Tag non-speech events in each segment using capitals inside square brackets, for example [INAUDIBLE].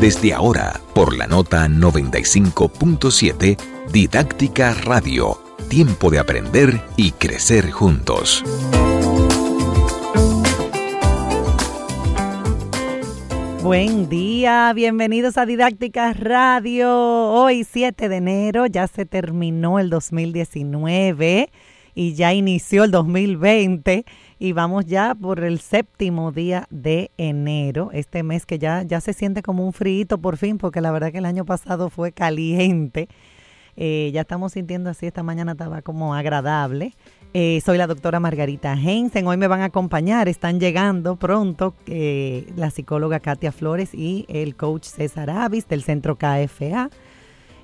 Desde ahora, por la nota 95.7, Didáctica Radio, tiempo de aprender y crecer juntos. Buen día, bienvenidos a Didáctica Radio. Hoy 7 de enero ya se terminó el 2019 y ya inició el 2020 y vamos ya por el séptimo día de enero, este mes que ya, ya se siente como un frío por fin, porque la verdad que el año pasado fue caliente. Eh, ya estamos sintiendo así, esta mañana estaba como agradable. Eh, soy la doctora Margarita Hensen, hoy me van a acompañar, están llegando pronto eh, la psicóloga Katia Flores y el coach César Avis del centro KFA.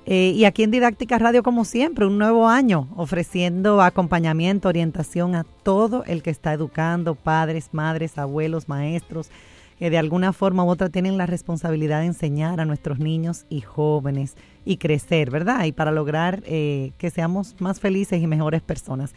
Eh, y aquí en Didáctica Radio, como siempre, un nuevo año ofreciendo acompañamiento, orientación a todo el que está educando, padres, madres, abuelos, maestros, que de alguna forma u otra tienen la responsabilidad de enseñar a nuestros niños y jóvenes y crecer, ¿verdad? Y para lograr eh, que seamos más felices y mejores personas.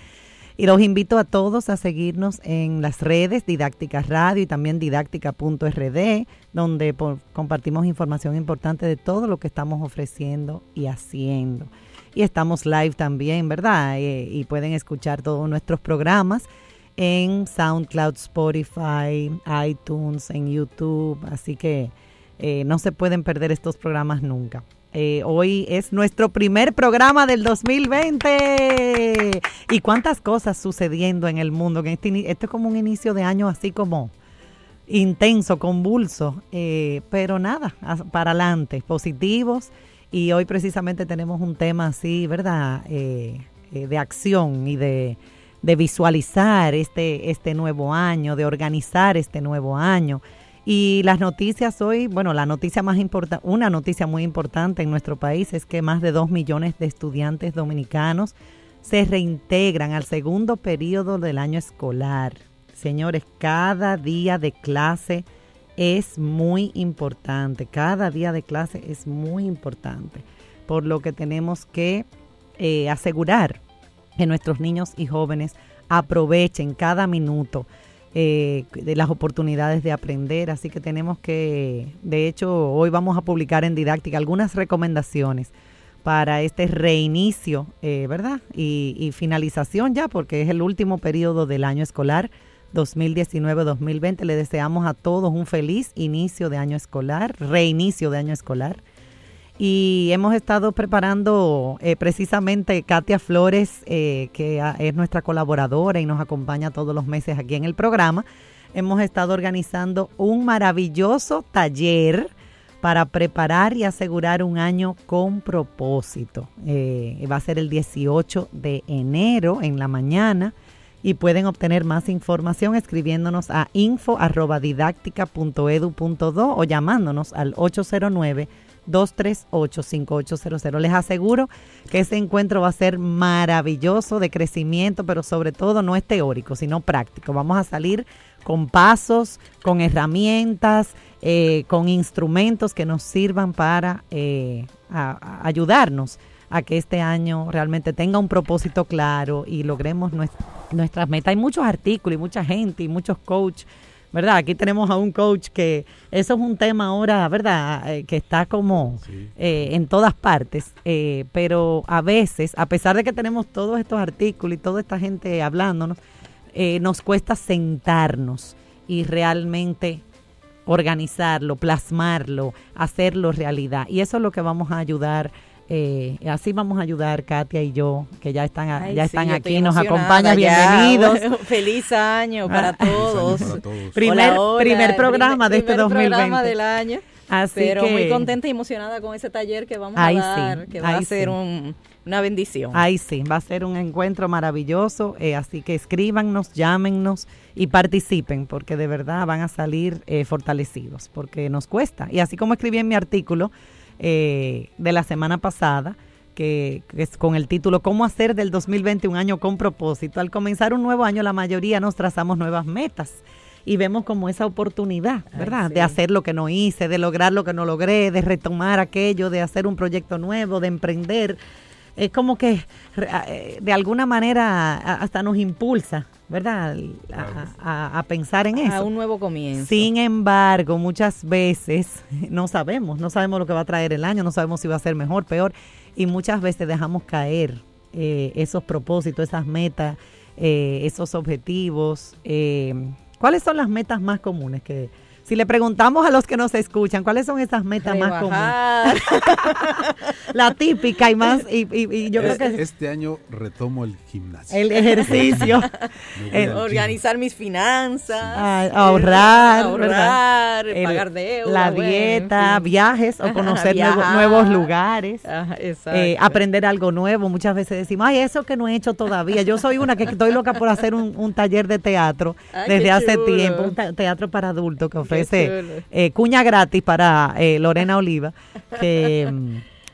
Y los invito a todos a seguirnos en las redes Didáctica Radio y también didáctica.rd, donde compartimos información importante de todo lo que estamos ofreciendo y haciendo. Y estamos live también, ¿verdad? Eh, y pueden escuchar todos nuestros programas en SoundCloud, Spotify, iTunes, en YouTube. Así que eh, no se pueden perder estos programas nunca. Eh, hoy es nuestro primer programa del 2020. Y cuántas cosas sucediendo en el mundo. Que este, es como un inicio de año así como intenso, convulso. Eh, pero nada, para adelante, positivos. Y hoy precisamente tenemos un tema así, ¿verdad? Eh, de acción y de, de visualizar este, este nuevo año, de organizar este nuevo año. Y las noticias hoy, bueno, la noticia más importante, una noticia muy importante en nuestro país es que más de dos millones de estudiantes dominicanos se reintegran al segundo periodo del año escolar. Señores, cada día de clase es muy importante, cada día de clase es muy importante, por lo que tenemos que eh, asegurar que nuestros niños y jóvenes aprovechen cada minuto eh, de las oportunidades de aprender. Así que tenemos que, de hecho, hoy vamos a publicar en Didáctica algunas recomendaciones para este reinicio, eh, ¿verdad? Y, finalización ya, porque es el último periodo del año escolar 2019-2020. Le deseamos a todos un feliz inicio de año escolar, reinicio de año escolar y hemos estado preparando eh, precisamente Katia Flores, eh, que es nuestra colaboradora y nos acompaña todos los meses aquí en el programa. Hemos estado organizando un maravilloso taller para preparar y asegurar un año con propósito. Eh, va a ser el 18 de enero en la mañana y pueden obtener más información escribiéndonos a info.didáctica.edu.do o llamándonos al 809 238-5800. Les aseguro que ese encuentro va a ser maravilloso de crecimiento, pero sobre todo no es teórico, sino práctico. Vamos a salir con pasos, con herramientas, eh, con instrumentos que nos sirvan para eh, ayudarnos a que este año realmente tenga un propósito claro y logremos nuestras metas. Hay muchos artículos y mucha gente y muchos coaches ¿verdad? Aquí tenemos a un coach que eso es un tema ahora, ¿verdad? Eh, que está como eh, en todas partes, eh, pero a veces, a pesar de que tenemos todos estos artículos y toda esta gente hablándonos, nos cuesta sentarnos y realmente organizarlo, plasmarlo, hacerlo realidad. Y eso es lo que vamos a ayudar eh, así vamos a ayudar Katia y yo, que ya están, ya están aquí, nos acompañan, bienvenidos. [LAUGHS] feliz año para todos. Primer, primer programa de este 2020. programa del año. Así pero muy contenta y emocionada con ese taller que vamos a dar, que va a ser una bendición. Ahí sí, va a ser un encuentro maravilloso, eh, así que escríbanos, llámennos y participen, porque de verdad van a salir eh, fortalecidos, porque nos cuesta. Y así como escribí en mi artículo, eh, de la semana pasada, que, es con el título ¿Cómo hacer del 2020 un año con propósito? Al comenzar un nuevo año, la mayoría nos trazamos nuevas metas y vemos como esa oportunidad, ¿verdad? De hacer lo que no hice, de lograr lo que no logré, de retomar aquello, de hacer un proyecto nuevo, de emprender. Es como que eh, de alguna manera hasta nos impulsa ¿verdad? A, pensar en eso. A un nuevo comienzo. Sin embargo, muchas veces [LAUGHS] no sabemos, no sabemos lo que va a traer el año, no sabemos si va a ser mejor, peor, y muchas veces dejamos caer eh, esos propósitos, esas metas, eh, esos objetivos. Eh, ¿Cuáles son las metas más comunes que, si le preguntamos a los que nos escuchan, ¿cuáles son esas metas más comunes? [LAUGHS] la típica y más, y, yo creo que... Este año retomo el gimnasio. El ejercicio. [LAUGHS] organizar mis finanzas. Ah, ahorrar. ahorrar, pagar deudas. La dieta, viajes o conocer nuevos, lugares. Eh, aprender algo nuevo. Muchas veces decimos, ay, eso que no he hecho todavía. Yo soy una que estoy loca por hacer un, taller de teatro desde hace tiempo, un teatro para adultos que ofrece ofrece eh, cuña gratis para eh, Lorena Oliva, que,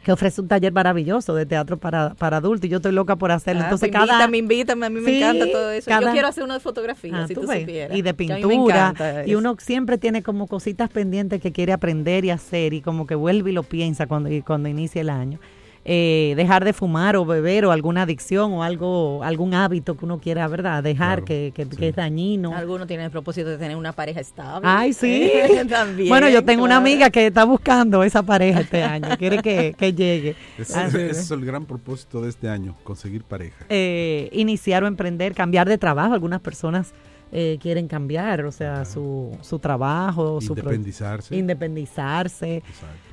que, ofrece un taller maravilloso de teatro para, para adultos y yo estoy loca por hacerlo. Ah, Entonces, cada... me invitan, a mí me encanta todo eso. Yo quiero hacer una de fotografía, ah, si tú, supieras. Y de pintura. Y uno siempre tiene como cositas pendientes que quiere aprender y hacer y como que vuelve y lo piensa cuando, cuando inicia el año eh, dejar de fumar o beber o alguna adicción o algo algún hábito que uno quiera, ¿verdad? Dejar que, que, es dañino. Algunos tienen el propósito de tener una pareja estable. Ay, sí. [LAUGHS] También, bueno, yo tengo una amiga que está buscando esa pareja este año, quiere que, llegue. [LAUGHS] Ese, es el gran propósito de este año, conseguir pareja. Eh, iniciar o emprender, cambiar de trabajo. Algunas personas eh, quieren cambiar, o sea, su, su trabajo, independizarse. Su independizarse.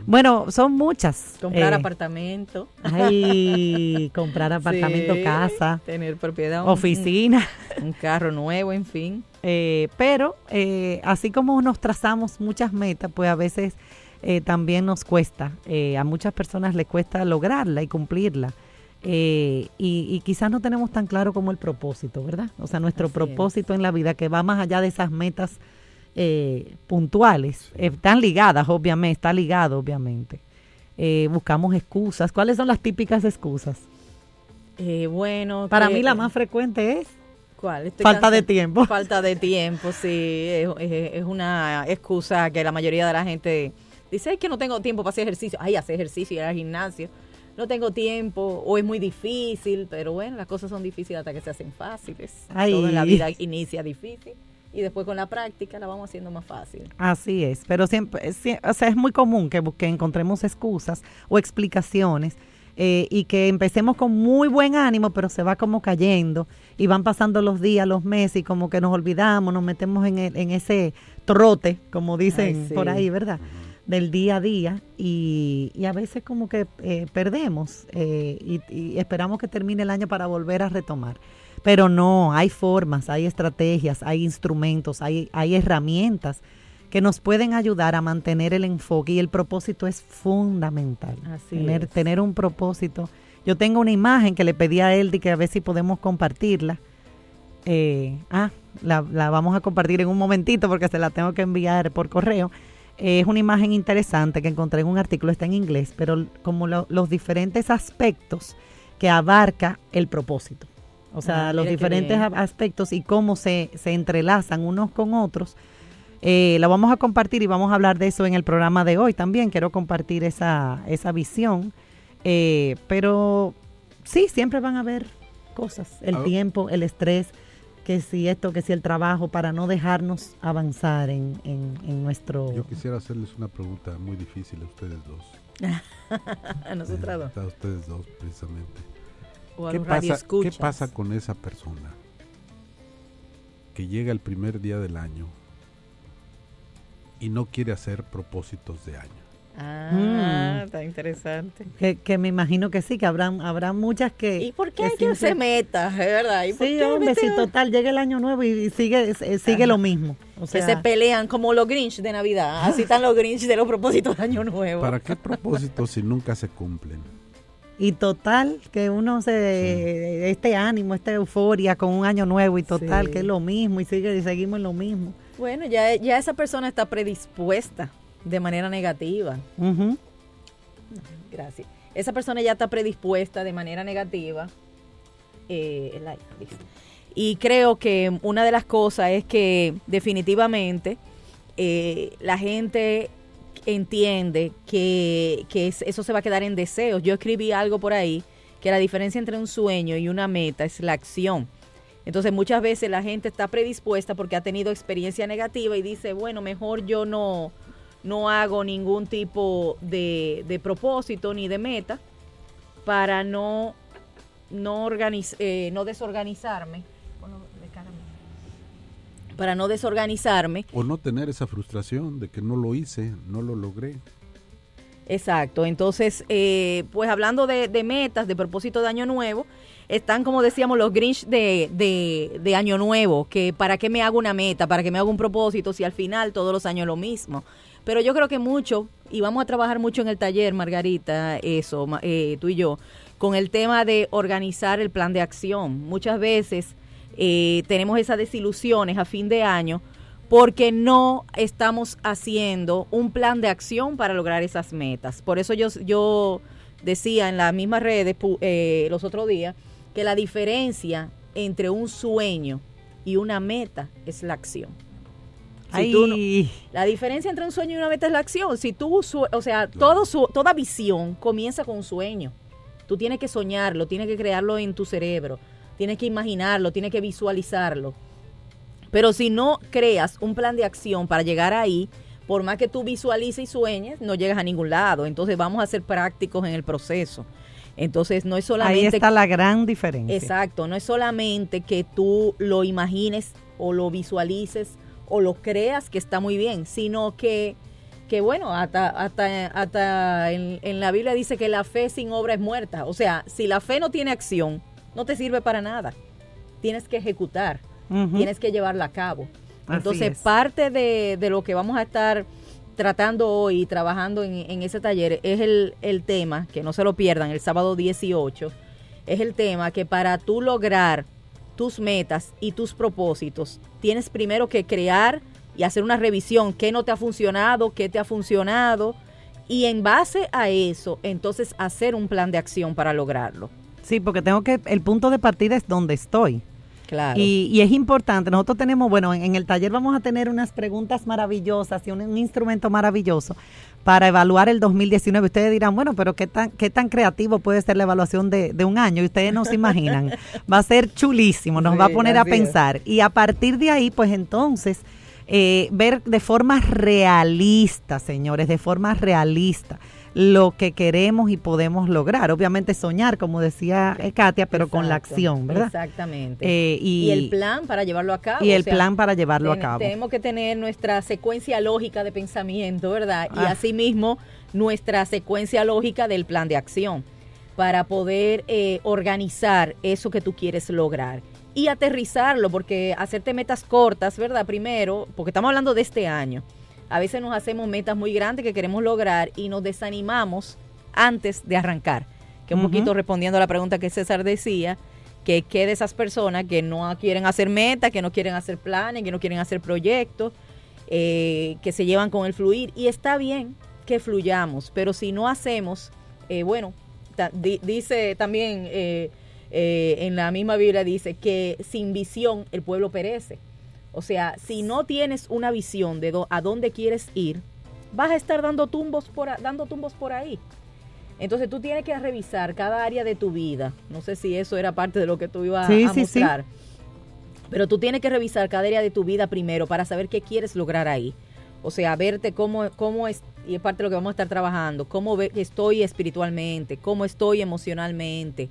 Bueno, son muchas. Comprar eh, apartamento. Ay, [LAUGHS] comprar apartamento, casa. Tener propiedad. Oficina. [LAUGHS] Un, carro nuevo, en fin. Eh, pero así como nos trazamos muchas metas, pues a veces también nos cuesta. a muchas personas les cuesta lograrla y cumplirla. Eh, y, quizás no tenemos tan claro como el propósito, ¿verdad? O sea, nuestro propósito en la vida que va más allá de esas metas eh, puntuales, están ligadas, obviamente, está ligado, obviamente. Eh, buscamos excusas. ¿Cuáles son las típicas excusas? bueno, para mí la más frecuente es ¿Cuál? falta de tiempo. Falta de tiempo, sí, es, una excusa que la mayoría de la gente dice que no tengo tiempo para hacer ejercicio. Ay, hacer ejercicio y ir al gimnasio no tengo tiempo o es muy difícil, pero bueno, las cosas son difíciles hasta que se hacen fáciles. Todo en la vida inicia difícil y después con la práctica la vamos haciendo más fácil. Así es, pero siempre, o sea, es muy común que, que encontremos excusas o explicaciones eh, y que empecemos con muy buen ánimo, pero se va como cayendo y van pasando los días, los meses y como que nos olvidamos, nos metemos en, en ese trote, como dicen por ahí, ¿verdad? Del día a día y, a veces como que eh, perdemos eh, y, esperamos que termine el año para volver a retomar. Pero no, hay formas, hay estrategias, hay instrumentos, hay, hay herramientas que nos pueden ayudar a mantener el enfoque y el propósito es fundamental. tener, tener un propósito. Yo tengo una imagen que le pedí a Eldi que a ver si podemos compartirla. Eh, ah, la, la vamos a compartir en un momentito porque se la tengo que enviar por correo es una imagen interesante que encontré en un artículo, está en inglés, pero como los diferentes aspectos que abarca el propósito. O sea, ah, los diferentes aspectos y cómo se, se entrelazan unos con otros. Eh, la vamos a compartir y vamos a hablar de eso en el programa de hoy también. Quiero compartir esa, esa visión. Eh, pero sí, siempre van a haber cosas. El ah. tiempo, el estrés, que si esto, que si el trabajo, para no dejarnos avanzar en, en, nuestro... Yo quisiera hacerles una pregunta muy difícil a ustedes dos. [LAUGHS] a nosotros dos. A ustedes dos, precisamente. ¿Qué, pasa, ¿Qué pasa con esa persona que llega el primer día del año y no quiere hacer propósitos de año? Ah, mm. está interesante. Que, me imagino que sí, que habrá, habrá muchas que... ¿Y por qué hay que se meta, es verdad? ¿Y sí, hombre, si total, llega el año nuevo y, sigue sigue lo mismo. O sea, que se pelean como los Grinch de Navidad, así están los Grinch de los propósitos de año nuevo. ¿Para qué propósitos si nunca se cumplen? Y total, que uno se... Este ánimo, esta euforia con un año nuevo y total, que es lo mismo y, sigue, y seguimos en lo mismo. Bueno, ya, ya esa persona está predispuesta de manera negativa. Gracias. Esa persona ya está predispuesta de manera negativa. Eh, y creo que una de las cosas es que definitivamente eh, la gente entiende que, que eso se va a quedar en deseos. Yo escribí algo por ahí que la diferencia entre un sueño y una meta es la acción. Entonces muchas veces la gente está predispuesta porque ha tenido experiencia negativa y dice, bueno, mejor yo no, no hago ningún tipo de, de propósito ni de meta para no, no, eh, no desorganizarme. Para no desorganizarme. O no tener esa frustración de que no lo hice, no lo logré. Exacto, entonces, eh, pues hablando de, de, metas, de propósito de año nuevo, están como decíamos los Grinch de, de, de, año nuevo, que para qué me hago una meta, para qué me hago un propósito, si al final todos los años lo mismo. Pero yo creo que mucho, y vamos a trabajar mucho en el taller, Margarita, eso, eh, tú y yo, con el tema de organizar el plan de acción. Muchas veces eh, tenemos esas desilusiones a fin de año porque no estamos haciendo un plan de acción para lograr esas metas. Por eso yo, yo decía en las mismas redes eh, los otros días que la diferencia entre un sueño y una meta es la acción la diferencia entre un sueño y una meta es la acción. Si tú, o sea, todo su, toda visión comienza con un sueño. Tú tienes que soñarlo, tienes que crearlo en tu cerebro, tienes que imaginarlo, tienes que visualizarlo. Pero si no creas un plan de acción para llegar ahí, por más que tú visualices y sueñes, no llegas a ningún lado. Entonces vamos a ser prácticos en el proceso. Entonces no es solamente... Ahí está la gran diferencia. Exacto, no es solamente que tú lo imagines o lo visualices o lo creas que está muy bien, sino que, que bueno, hasta, hasta, hasta en, la Biblia dice que la fe sin obra es muerta. O sea, si la fe no tiene acción, no te sirve para nada. Tienes que ejecutar, tienes que llevarla a cabo. Entonces, parte de, de, lo que vamos a estar tratando hoy, trabajando en, en ese taller, es el, el tema, que no se lo pierdan, el sábado 18, es el tema que para tú lograr tus metas y tus propósitos, tienes primero que crear y hacer una revisión, qué no te ha funcionado, qué te ha funcionado, y en base a eso, entonces hacer un plan de acción para lograrlo. Sí, porque tengo que, el punto de partida es donde estoy. Claro. Y, es importante, nosotros tenemos, bueno, en, el taller vamos a tener unas preguntas maravillosas y un, instrumento maravilloso para evaluar el 2019. Ustedes dirán, bueno, pero ¿qué tan, qué tan creativo puede ser la evaluación de, un año? Y ustedes no se imaginan. Va a ser chulísimo, nos va a poner a pensar. Y a partir de ahí, pues entonces, eh, ver de forma realista, señores, de forma realista lo que queremos y podemos lograr. Obviamente soñar, como decía eh, Katia, pero con la acción, ¿verdad? Exactamente. Eh, y, el plan para llevarlo a cabo. Y el plan para llevarlo a cabo. Tenemos que tener nuestra secuencia lógica de pensamiento, ¿verdad? Y ah. asimismo nuestra secuencia lógica del plan de acción para poder eh, organizar eso que tú quieres lograr y aterrizarlo, porque hacerte metas cortas, ¿verdad? Primero, porque estamos hablando de este año a veces nos hacemos metas muy grandes que queremos lograr y nos desanimamos antes de arrancar. Que un poquito respondiendo a la pregunta que César decía, que qué de esas personas que no quieren hacer metas, que no quieren hacer planes, que no quieren hacer proyectos, eh, que se llevan con el fluir. Y está bien que fluyamos, pero si no hacemos, eh, bueno, dice también eh, en la misma Biblia, dice que sin visión el pueblo perece. O sea, si no tienes una visión de a dónde quieres ir, vas a estar dando tumbos por, dando tumbos por ahí. Entonces tú tienes que revisar cada área de tu vida. No sé si eso era parte de lo que tú ibas a mostrar. Pero tú tienes que revisar cada área de tu vida primero para saber qué quieres lograr ahí. O sea, verte cómo, cómo es, y es parte de lo que vamos a estar trabajando, cómo estoy espiritualmente, cómo estoy emocionalmente,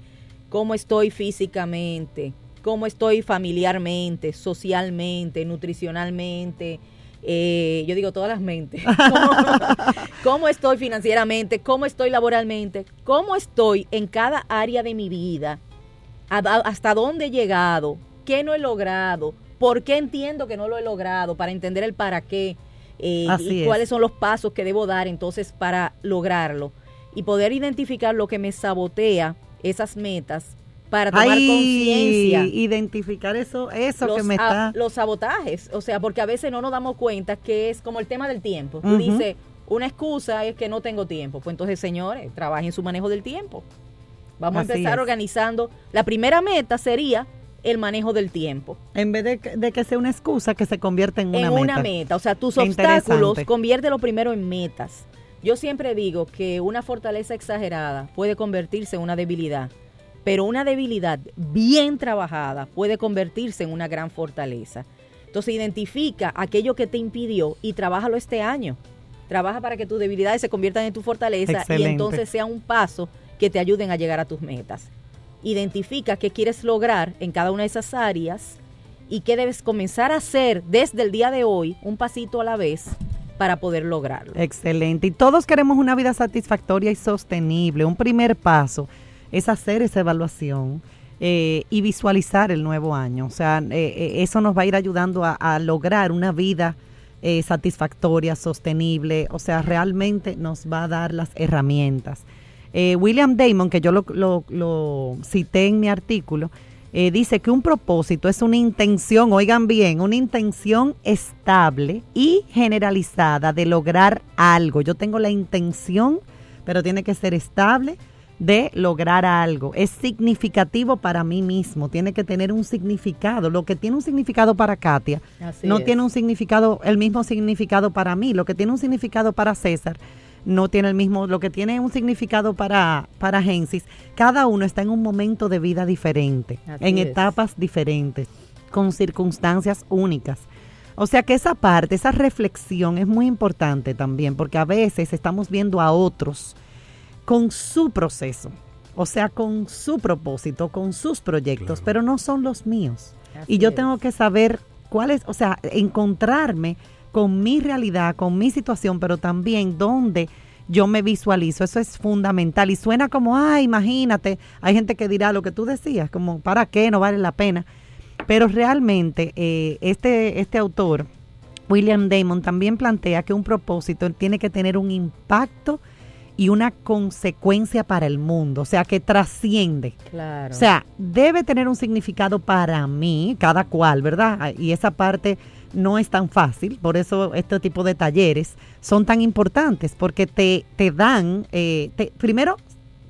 cómo estoy físicamente, cómo estoy familiarmente, socialmente, nutricionalmente, eh, yo digo todas las mentes, [LAUGHS] [LAUGHS] ¿Cómo, estoy financieramente, cómo estoy laboralmente, cómo estoy en cada área de mi vida, hasta dónde he llegado, qué no he logrado, por qué entiendo que no lo he logrado, para entender el para qué eh, y cuáles son los pasos que debo dar entonces para lograrlo. Y poder identificar lo que me sabotea esas metas para tomar conciencia. Identificar eso, eso que me está. los sabotajes, o sea, porque a veces no nos damos cuenta que es como el tema del tiempo. Tú dices, una excusa es que no tengo tiempo. Pues entonces, señores, trabajen su manejo del tiempo. Vamos a empezar organizando. La primera meta sería el manejo del tiempo. En vez de, que sea una excusa, que se convierta en una meta. En una meta. O sea, tus obstáculos, conviértelo primero en metas. Yo siempre digo que una fortaleza exagerada puede convertirse en una debilidad pero una debilidad bien trabajada puede convertirse en una gran fortaleza. Entonces identifica aquello que te impidió y trabájalo este año. Trabaja para que tus debilidades se conviertan en tu fortaleza y entonces sea un paso que te ayuden a llegar a tus metas. Identifica qué quieres lograr en cada una de esas áreas y qué debes comenzar a hacer desde el día de hoy, un pasito a la vez, para poder lograrlo. Excelente. Y todos queremos una vida satisfactoria y sostenible. Un primer paso es hacer esa evaluación. Eh, y visualizar el nuevo año. O sea, eh, eh, eso nos va a ir ayudando a, lograr una vida satisfactoria, sostenible. O sea, realmente nos va a dar las herramientas. William Damon, que yo lo, lo, cité en mi artículo, dice que un propósito es una intención, oigan bien, una intención estable y generalizada de lograr algo. Yo tengo la intención, pero tiene que ser estable de lograr algo. Es significativo para mí mismo, tiene que tener un significado. Lo que tiene un significado para Katia no tiene un significado, el mismo significado para mí. Lo que tiene un significado para César no tiene el mismo, lo que tiene un significado para, para Gensis. Cada uno está en un momento de vida diferente, en etapas diferentes, con circunstancias únicas. O sea que esa parte, esa reflexión es muy importante también, porque a veces estamos viendo a otros con su proceso, o sea, con su propósito, con sus proyectos, pero no son los míos. y yo tengo que saber cuál es, o sea, encontrarme con mi realidad, con mi situación, pero también dónde yo me visualizo. Eso es fundamental. Y suena como, ah, imagínate, hay gente que dirá lo que tú decías, como, ¿para qué? No vale la pena. Pero realmente eh, este, este autor, William Damon, también plantea que un propósito tiene que tener un impacto y una consecuencia para el mundo, o sea, que trasciende. Claro. O sea, debe tener un significado para mí, cada cual, ¿verdad? Y esa parte no es tan fácil, por eso este tipo de talleres son tan importantes, porque te, te dan, eh, primero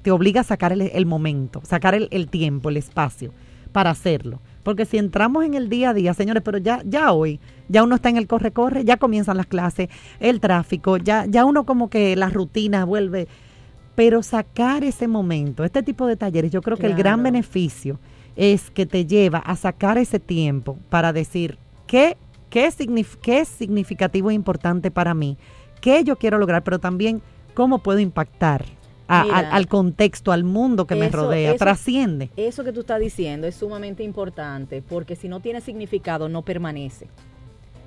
te obliga a sacar el, momento, sacar el, el tiempo, el espacio para hacerlo. Porque si entramos en el día a día, señores, pero ya, ya hoy, ya uno está en el corre-corre, ya comienzan las clases, el tráfico, ya, ya uno como que la rutina vuelve. Pero sacar ese momento, este tipo de talleres, yo creo que el gran beneficio es que te lleva a sacar ese tiempo para decir qué, qué, qué es significativo e importante para mí, qué yo quiero lograr, pero también cómo puedo impactar al, contexto, al mundo que me rodea, trasciende. Eso que tú estás diciendo es sumamente importante porque si no tiene significado no permanece.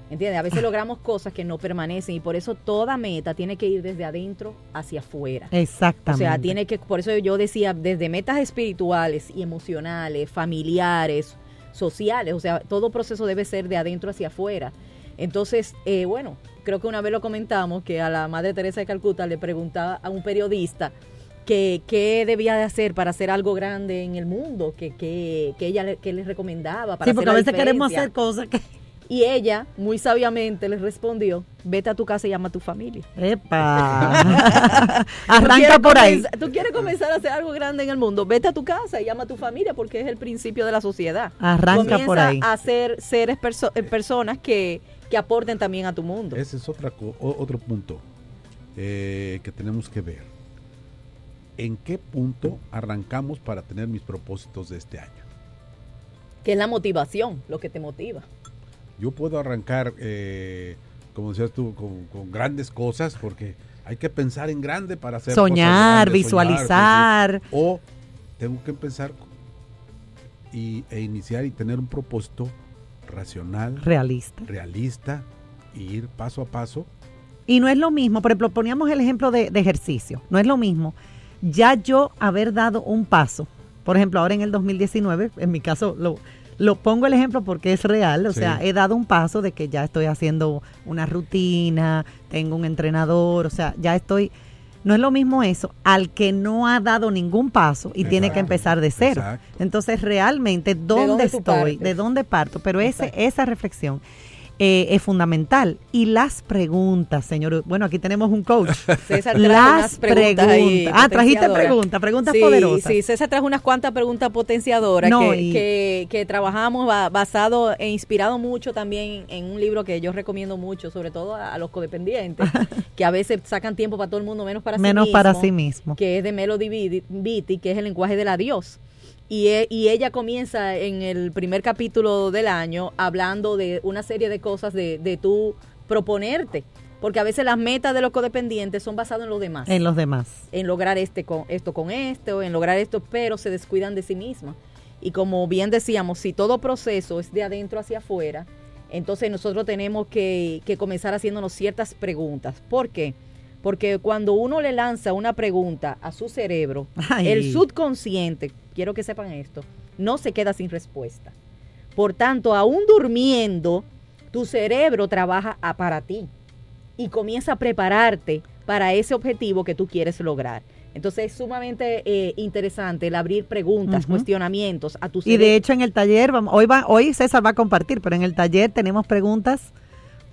¿Entiendes? A veces logramos cosas que no permanecen y por eso toda meta tiene que ir desde adentro hacia afuera. Exactamente. O sea, tiene que, por eso yo decía, desde metas espirituales y emocionales, familiares, sociales, o sea, todo proceso debe ser de adentro hacia afuera. Entonces, eh, bueno, creo que una vez lo comentamos que a la Madre Teresa de Calcuta le preguntaba a un periodista, que qué debía de hacer para hacer algo grande en el mundo, que, que, que ella le, que les recomendaba para Sí, porque a veces queremos hacer cosas que... Y ella, muy sabiamente, les respondió, vete a tu casa y llama a tu familia. ¡Epa! [LAUGHS] Arranca por ahí. Tú quieres comenzar a hacer algo grande en el mundo, vete a tu casa y llama a tu familia porque es el principio de la sociedad. Arranca por ahí. a ser seres, eh, personas que, que aporten también a tu mundo. Ese es otra, otro punto eh, que tenemos que ver en qué punto arrancamos para tener mis propósitos de este año. ¿Qué es la motivación, lo que te motiva? Yo puedo arrancar, eh, como decías tú, con, grandes cosas, porque hay que pensar en grande para hacer soñar, visualizar. o tengo que empezar y, e iniciar y tener un propósito racional, realista, realista, y ir paso a paso. Y no es lo mismo, por ejemplo, poníamos el ejemplo de ejercicio, no es lo mismo ya yo haber dado un paso, por ejemplo, ahora en el 2019, en mi caso lo, lo pongo el ejemplo porque es real, o sea, he dado un paso de que ya estoy haciendo una rutina, tengo un entrenador, o sea, ya estoy... No es lo mismo eso al que no ha dado ningún paso y tiene que empezar de cero. Entonces, realmente, ¿dónde, estoy? ¿De dónde parto? Pero ese, esa reflexión eh, es fundamental. Y las preguntas, señor. Bueno, aquí tenemos un coach. [LAUGHS] César las preguntas. ah, trajiste preguntas, preguntas poderosas. Sí, César trajo unas cuantas preguntas potenciadoras que, que, trabajamos basado e inspirado mucho también en un libro que yo recomiendo mucho, sobre todo a, los codependientes, [LAUGHS] que a veces sacan tiempo para todo el mundo, menos para menos sí mismo. para sí mismo. Que es de Melody Beatty, que es el lenguaje del adiós. Y, e, y, ella comienza en el primer capítulo del año hablando de una serie de cosas de, de tú proponerte. Porque a veces las metas de los codependientes son basadas en los demás. En los demás. En lograr este con, esto con esto, en lograr esto, pero se descuidan de sí mismas. Y como bien decíamos, si todo proceso es de adentro hacia afuera, entonces nosotros tenemos que, que comenzar haciéndonos ciertas preguntas. ¿Por qué? Porque cuando uno le lanza una pregunta a su cerebro, el subconsciente, quiero que sepan esto, no se queda sin respuesta. Por tanto, aún durmiendo, tu cerebro trabaja para ti y comienza a prepararte para ese objetivo que tú quieres lograr. Entonces es sumamente eh, interesante el abrir preguntas, cuestionamientos a tu cerebro. Y de hecho en el taller, hoy, va, hoy César va a compartir, pero en el taller tenemos preguntas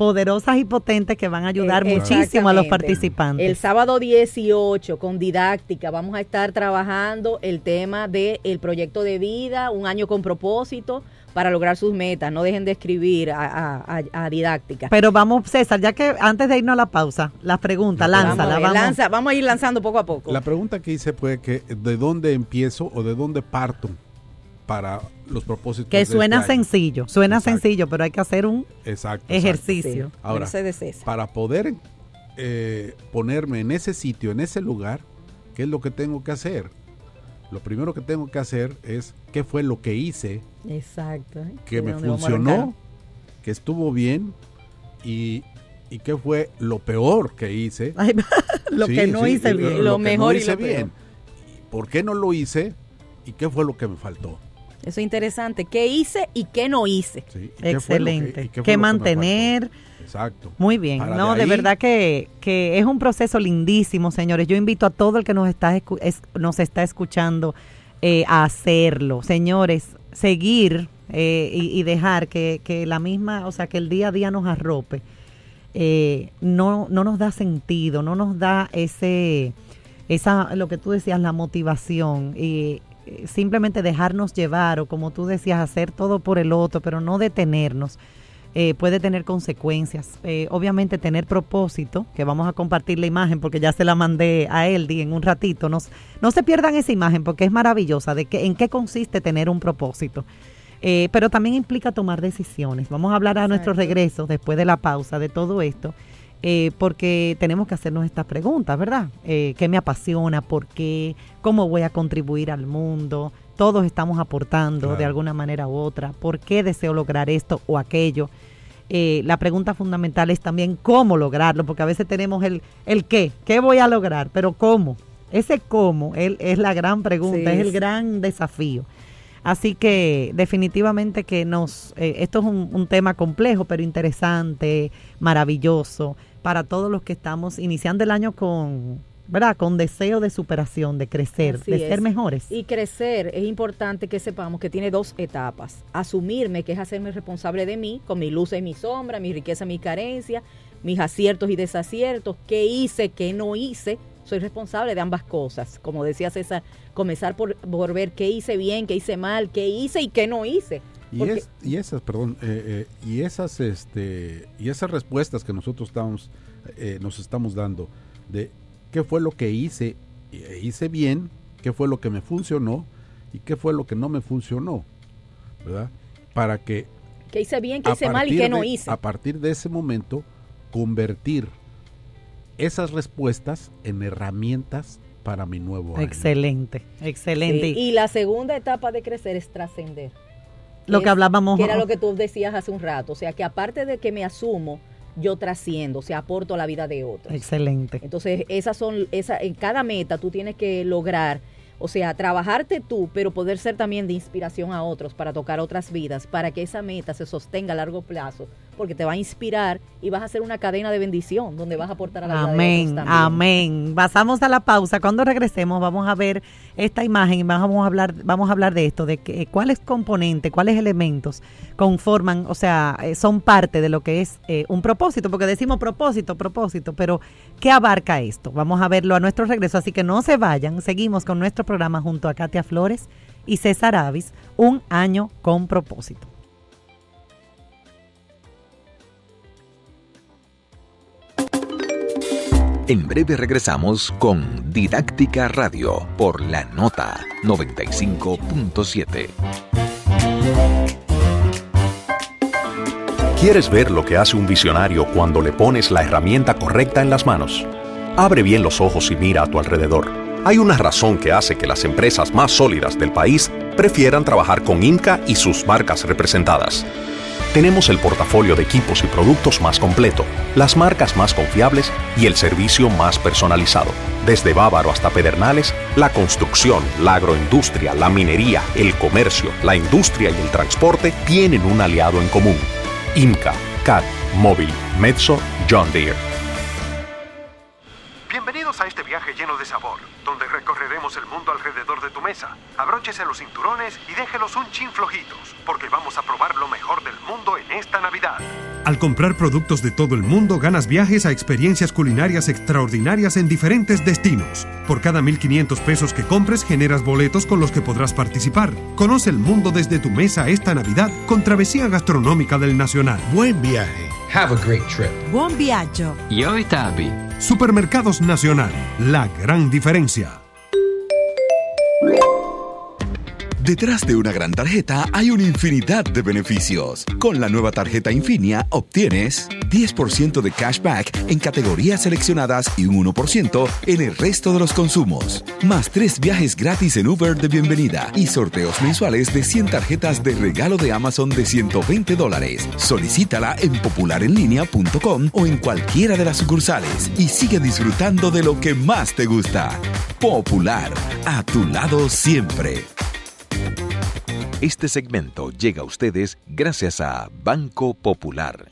poderosas y potentes que van a ayudar eh, muchísimo a los participantes. El sábado 18 con didáctica vamos a estar trabajando el tema del el proyecto de vida, un año con propósito para lograr sus metas. No dejen de escribir a, didáctica. Pero vamos, César, ya que antes de irnos a la pausa, las preguntas, lánzala. Vamos, Lanza, vamos a ir lanzando poco a poco. La pregunta que hice fue que de dónde empiezo o de dónde parto para los propósitos. Que suena este sencillo, suena sencillo, pero hay que hacer un ejercicio. Ahora, para poder eh, ponerme en ese sitio, en ese lugar, ¿qué es lo que tengo que hacer? Lo primero que tengo que hacer es qué fue lo que hice. Exacto. Que me funcionó, que estuvo bien y, qué fue lo peor que hice. lo que no hice bien. Lo, mejor y lo bien. ¿Por qué no lo hice? ¿Y qué fue lo que me faltó? Eso es interesante. ¿Qué hice y qué no hice? Excelente. ¿Qué, mantener? Exacto. Muy bien. no, de, verdad que, es un proceso lindísimo, señores. Yo invito a todo el que nos está, nos está escuchando eh, a hacerlo. Señores, seguir eh, y, dejar que, que, la misma, o sea, que el día a día nos arrope. Eh, no, no nos da sentido, no nos da ese, esa, lo que tú decías, la motivación. Y simplemente dejarnos llevar o como tú decías, hacer todo por el otro, pero no detenernos. Eh, puede tener consecuencias. Eh, obviamente tener propósito, que vamos a compartir la imagen porque ya se la mandé a Eldi en un ratito. Nos, no se pierdan esa imagen porque es maravillosa de que, en qué consiste tener un propósito. Eh, pero también implica tomar decisiones. Vamos a hablar a nuestro regreso, después de la pausa, de todo esto. Porque tenemos que hacernos estas preguntas, ¿verdad? ¿Qué me apasiona? ¿Por qué? ¿Cómo voy a contribuir al mundo? Todos estamos aportando de alguna manera u otra. ¿Por qué deseo lograr esto o aquello? Eh, la pregunta fundamental es también cómo lograrlo, porque a veces tenemos el, el qué, qué voy a lograr, pero cómo. Ese cómo es la gran pregunta, es el gran desafío. Así que definitivamente que nos, eh, esto es un, un, tema complejo, pero interesante, maravilloso, para todos los que estamos iniciando el año con, ¿verdad? Con deseo de superación, de crecer, de ser mejores. Y crecer es importante que sepamos que tiene dos etapas. Asumirme, que es hacerme responsable de mí, con mi luz y mi sombra, mi riqueza, mi carencia, mis aciertos y desaciertos, qué hice, qué no hice. Soy responsable de ambas cosas. Como decía César, comenzar por, ver qué hice bien, qué hice mal, qué hice y qué no hice. Y, y esas, perdón, eh, eh, y esas, este, y esas respuestas que nosotros estamos, eh, nos estamos dando de qué fue lo que hice, e hice bien, qué fue lo que me funcionó y qué fue lo que no me funcionó, ¿verdad? Para que... ¿Qué hice bien, qué hice mal y qué no hice? A partir de ese momento, convertir esas respuestas en herramientas para mi nuevo año. Excelente, excelente. y la segunda etapa de crecer es trascender. Lo que hablábamos. Que era lo que tú decías hace un rato. O sea, que aparte de que me asumo yo trasciendo, o sea, aporto a la vida de otros. Excelente. Entonces, esas son, esa, en cada meta tú tienes que lograr o sea, trabajarte tú, pero poder ser también de inspiración a otros para tocar otras vidas, para que esa meta se sostenga a largo plazo, porque te va a inspirar y vas a hacer una cadena de bendición donde vas a aportar a la vida de otros también. Amén. Pasamos a la pausa. Cuando regresemos vamos a ver esta imagen y vamos a hablar, vamos a hablar de esto, de que, cuáles componentes, cuáles elementos conforman, o sea, eh, son parte de lo que es eh, un propósito, porque decimos propósito, propósito, pero ¿qué abarca esto? Vamos a verlo a nuestro regreso, así que no se vayan, seguimos con nuestro programa junto a Katia Flores y César Avis, un año con propósito. En breve regresamos con Didáctica Radio por la nota 95.7. ¿Quieres ver lo que hace un visionario cuando le pones la herramienta correcta en las manos? Abre bien los ojos y mira a tu alrededor. Hay una razón que hace que las empresas más sólidas del país prefieran trabajar con Inca y sus marcas representadas. Tenemos el portafolio de equipos y productos más completo, las marcas más confiables y el servicio más personalizado. Desde Bávaro hasta Pedernales, la construcción, la agroindustria, la minería, el comercio, la industria y el transporte tienen un aliado en común. IMCA, CAT, Móvil, Mezzo, John Deere. A este viaje lleno de sabor, donde recorreremos el mundo alrededor de tu mesa. Abróchese los cinturones y déjelos un chin flojitos, porque vamos a probar lo mejor del mundo en esta Navidad. Al comprar productos de todo el mundo, ganas viajes a experiencias culinarias extraordinarias en diferentes destinos. Por cada 1.500 pesos que compres, generas boletos con los que podrás participar. Conoce el mundo desde tu mesa esta Navidad con Travesía Gastronómica del Nacional. Buen viaje. Have a great trip. Buon viaggio. Yo Tabi. Supermercados Nacional, la gran diferencia. Detrás de una gran tarjeta hay una infinidad de beneficios. Con la nueva tarjeta Infinia obtienes 10% de cashback en categorías seleccionadas y un 1% en el resto de los consumos. Más tres viajes gratis en Uber de bienvenida y sorteos mensuales de 100 tarjetas de regalo de Amazon de 120 dólares. Solicítala en popularenlinea.com o en cualquiera de las sucursales y sigue disfrutando de lo que más te gusta. Popular, a tu lado siempre. Este segmento llega a ustedes gracias a Banco Popular.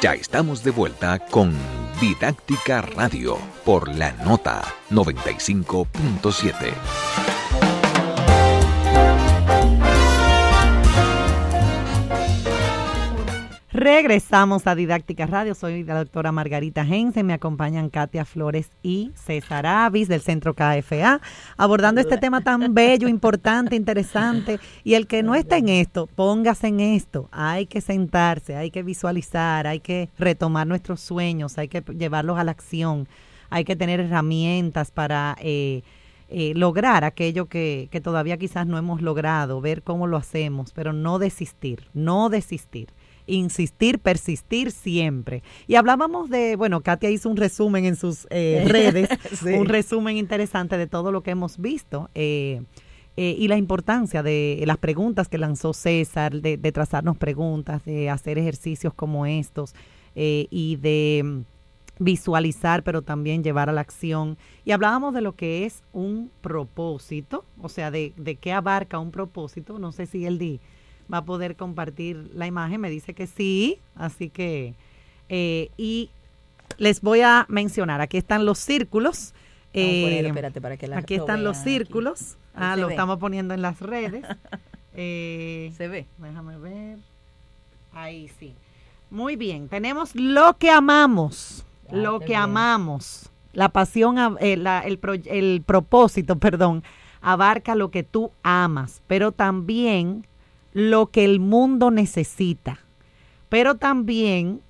Ya estamos de vuelta con Didáctica Radio por la nota 95.7. Regresamos a Didáctica Radio. Soy la doctora Margarita Gense. Me acompañan Katia Flores y César Avis del Centro KFA, abordando este tema tan bello, importante, interesante. Y el que no está en esto, póngase en esto. Hay que sentarse, hay que visualizar, hay que retomar nuestros sueños, hay que llevarlos a la acción, hay que tener herramientas para... Eh, eh, lograr aquello que, que todavía quizás no hemos logrado, ver cómo lo hacemos, pero no desistir, no desistir insistir, persistir siempre. Y hablábamos de, bueno, Katia hizo un resumen en sus eh, [LAUGHS] redes, un resumen interesante de todo lo que hemos visto. Eh, eh, y la importancia de las preguntas que lanzó César, de, de trazarnos preguntas, de hacer ejercicios como estos y de mm, visualizar, pero también llevar a la acción. Y hablábamos de lo que es un propósito, o sea, de, de qué abarca un propósito. No sé si él di va a poder compartir la imagen. Me dice que sí, así que... Eh, y les voy a mencionar, aquí están los círculos. Eh, espérate para que la, aquí están los círculos. Ah, lo estamos poniendo en las redes. [LAUGHS] Eh, se ve. Déjame ver. Ahí sí. Muy bien. Tenemos lo que amamos. Ah, lo que amamos. La pasión, el, el propósito, [LAUGHS] perdón, abarca lo que tú amas, pero también lo que el mundo necesita, pero también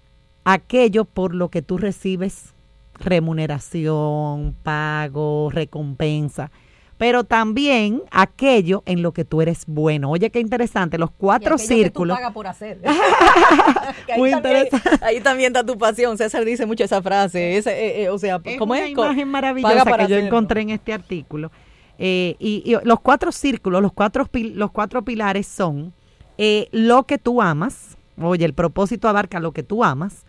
aquello por lo que tú recibes remuneración, pago, recompensa, pero también aquello en lo que tú eres bueno. Oye, qué interesante, los cuatro círculos. Que tú por hacer. [LAUGHS] Muy interesante. ahí también está tu pasión. César dice mucho esa frase. Ese, eh, eh, o sea, es una imagen maravillosa que yo encontré en este artículo eh, y, los cuatro círculos, los cuatro, los cuatro pilares son eh, lo que tú amas, oye, el propósito abarca lo que tú amas,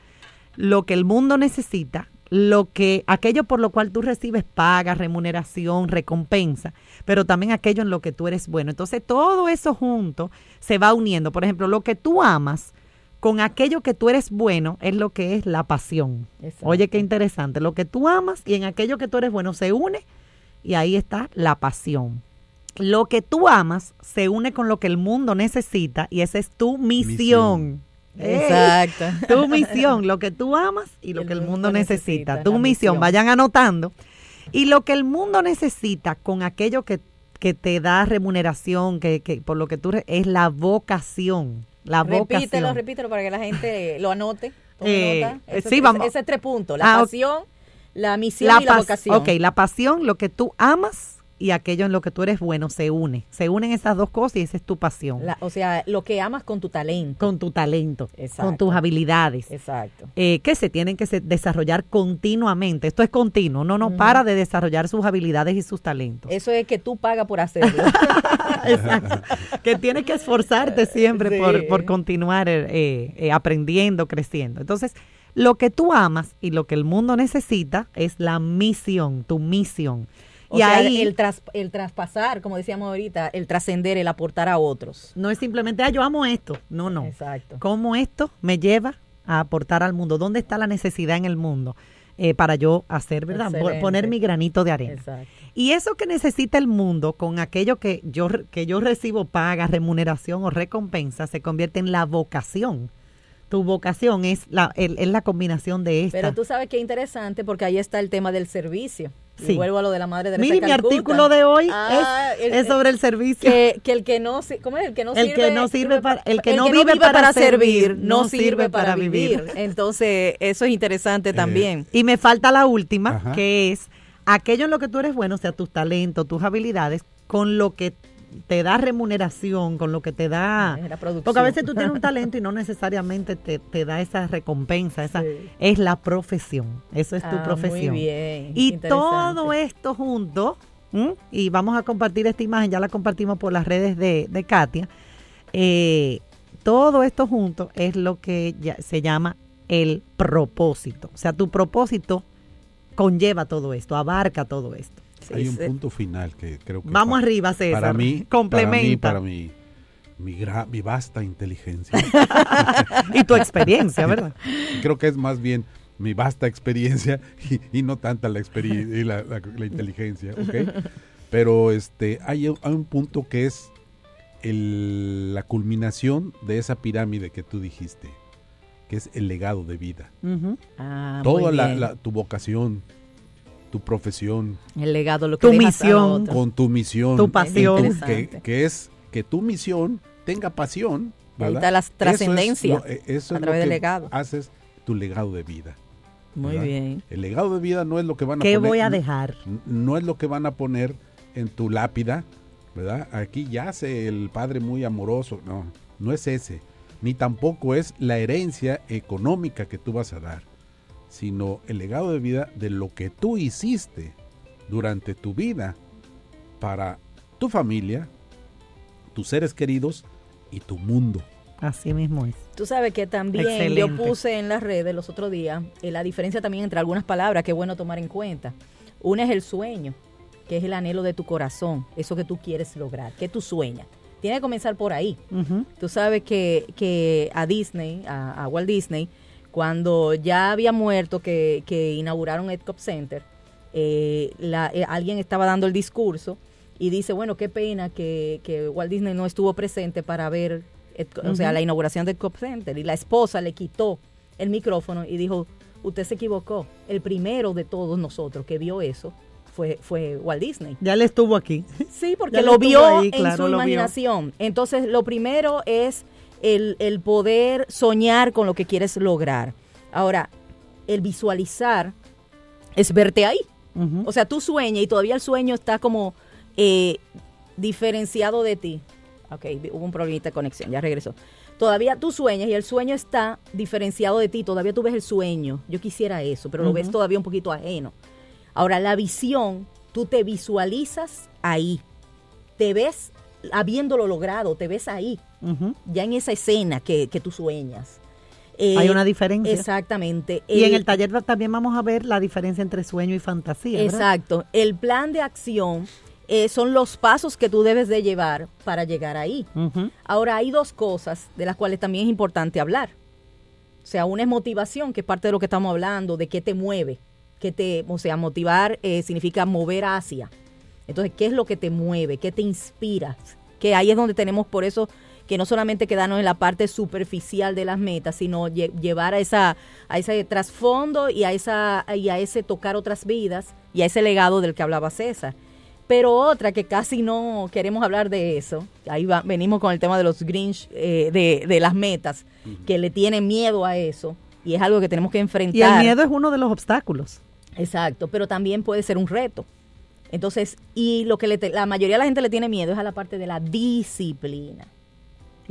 lo que el mundo necesita, lo que aquello por lo cual tú recibes paga, remuneración, recompensa, pero también aquello en lo que tú eres bueno. Entonces, todo eso junto se va uniendo. Por ejemplo, lo que tú amas con aquello que tú eres bueno es lo que es la pasión. Oye, qué interesante. Lo que tú amas y en aquello que tú eres bueno se une y ahí está la pasión. Lo que tú amas se une con lo que el mundo necesita y esa es tu misión. Exacto. Tu misión, lo que tú amas y lo que el mundo, necesita. Tu misión. vayan anotando. Y lo que el mundo necesita con aquello que, te da remuneración, que, que por lo que tú es la vocación. La vocación. Repítelo, repítelo para que la gente lo anote. Eh, sí, vamos. Ese, tres puntos, la ah, pasión, la misión y la vocación. Ok, la pasión, lo que tú amas y aquello en lo que tú eres bueno se une. Se unen esas dos cosas y esa es tu pasión. o sea, lo que amas con tu talento. Con tu talento, con tus habilidades. Exacto. Eh, que se tienen que desarrollar continuamente. Esto es continuo, no, no para de desarrollar sus habilidades y sus talentos. Eso es que tú pagas por hacerlo. [LAUGHS] Exacto. que tienes que esforzarte siempre por, continuar eh, eh, aprendiendo, creciendo. Entonces, lo que tú amas y lo que el mundo necesita es la misión, tu misión y ahí el, el traspasar, como decíamos ahorita, el trascender, el aportar a otros. No es simplemente, ah, yo amo esto. No, no. Exacto. ¿Cómo esto me lleva a aportar al mundo? ¿Dónde está la necesidad en el mundo? Eh, para yo hacer, ¿verdad? Poner mi granito de arena. Exacto. Y eso que necesita el mundo con aquello que yo, que yo recibo paga, remuneración o recompensa, se convierte en la vocación tu vocación es la, es la combinación de esta. Pero tú sabes qué interesante porque ahí está el tema del servicio. Sí. vuelvo a lo de la madre de Mira, mi artículo de hoy ah, es, sobre el servicio. Que, el que no, ¿cómo es? El que no el sirve, que no sirve para, el que, no, vive, para, servir, no sirve para, vivir. Entonces, eso es interesante eh, también. Y me falta la última, que es aquello en lo que tú eres bueno, o sea, tus talentos, tus habilidades, con lo que te da remuneración, con lo que te da... Porque a veces tú tienes un talento y no necesariamente te, da esa recompensa, esa es la profesión, eso es tu ah, profesión. Muy bien, y todo esto junto, y vamos a compartir esta imagen, ya la compartimos por las redes de, de Katia, eh, todo esto junto es lo que ya se llama el propósito. O sea, tu propósito conlleva todo esto, abarca todo esto. Hay un punto final que creo que... Vamos arriba, César. Para mí, complementa. Para mí, mi, mi vasta inteligencia. [LAUGHS] y tu experiencia, ¿verdad? Creo que es más bien mi vasta experiencia y, no tanta la, experiencia la, la, inteligencia, ¿ok? Pero este, hay, un punto que es el, la culminación de esa pirámide que tú dijiste, que es el legado de vida. Ah, Toda la, tu vocación, tu profesión, el legado, lo que tu misión, con tu misión, tu pasión, que, es que tu misión tenga pasión. Ahí está la trascendencia eso a través del legado. Haces tu legado de vida. Muy bien. El legado de vida no es lo que van a poner. ¿Qué voy a dejar? No, es lo que van a poner en tu lápida, ¿verdad? Aquí yace el padre muy amoroso. No, no es ese. Ni tampoco es la herencia económica que tú vas a dar sino el legado de vida de lo que tú hiciste durante tu vida para tu familia, tus seres queridos y tu mundo. Así mismo es. Tú sabes que también yo puse en las redes los otros días eh, la diferencia también entre algunas palabras que es bueno tomar en cuenta. Una es el sueño, que es el anhelo de tu corazón, eso que tú quieres lograr, que tú sueñas. Tiene que comenzar por ahí. Tú sabes que, que a Disney, a, a Walt Disney, cuando ya había muerto que, que inauguraron Epcot Center, eh, eh, alguien estaba dando el discurso y dice, bueno, qué pena que, que Walt Disney no estuvo presente para ver, o sea, la inauguración de Epcot Center. Y la esposa le quitó el micrófono y dijo, usted se equivocó. El primero de todos nosotros que vio eso fue, fue Walt Disney. Ya le estuvo aquí. Sí, porque lo vio en su imaginación. Entonces, lo primero es el, poder soñar con lo que quieres lograr. Ahora, el visualizar es verte ahí. O sea, tú sueñas y todavía el sueño está como eh, diferenciado de ti. Ok, hubo un problemita de conexión, ya regresó. Todavía tú sueñas y el sueño está diferenciado de ti, todavía tú ves el sueño. Yo quisiera eso, pero lo ves todavía un poquito ajeno. Ahora, la visión, tú te visualizas ahí, te ves habiéndolo logrado, te ves ahí ya en esa escena que, tú sueñas. Hay una diferencia. Exactamente. Y en el taller también vamos a ver la diferencia entre sueño y fantasía. Exacto. El plan de acción eh, son los pasos que tú debes de llevar para llegar ahí. Ahora hay dos cosas de las cuales también es importante hablar. O sea, una es motivación, que es parte de lo que estamos hablando, de qué te mueve, que te, o sea, motivar eh, significa mover hacia. Entonces, ¿qué es lo que te mueve? ¿Qué te inspira? Que ahí es donde tenemos por eso que no solamente quedarnos en la parte superficial de las metas, sino llevar a esa a ese trasfondo y a esa y a ese tocar otras vidas y a ese legado del que hablaba César. Pero otra que casi no queremos hablar de eso, ahí va, venimos con el tema de los Grinch, eh, de, de, las metas, que le tienen miedo a eso y es algo que tenemos que enfrentar. Y el miedo es uno de los obstáculos. Exacto, pero también puede ser un reto. Entonces, y lo que la mayoría de la gente le tiene miedo es a la parte de la disciplina.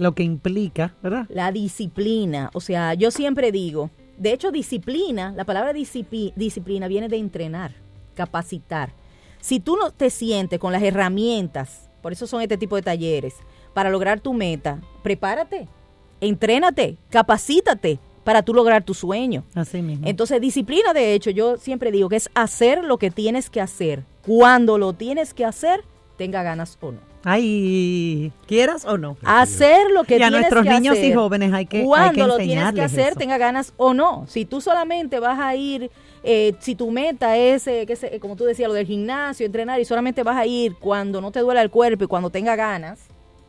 Lo que implica, ¿verdad? La disciplina. O sea, yo siempre digo, de hecho, disciplina, la palabra disciplina viene de entrenar, capacitar. Si tú no te sientes con las herramientas, por eso son este tipo de talleres, para lograr tu meta, prepárate, entrénate, capacítate, para tú lograr tu sueño. Así mismo. Entonces, disciplina, de hecho, yo siempre digo que es hacer lo que tienes que hacer. Cuando lo tienes que hacer, tenga ganas o no. Ay, quieras o no. Hacer lo que y a nuestros niños y jóvenes hay que Cuando lo tienes que hacer, tenga ganas o no. Si tú solamente vas a ir, eh, si tu meta es, eh, que como tú decías, lo del gimnasio, entrenar, y solamente vas a ir cuando no te duela el cuerpo y cuando tenga ganas,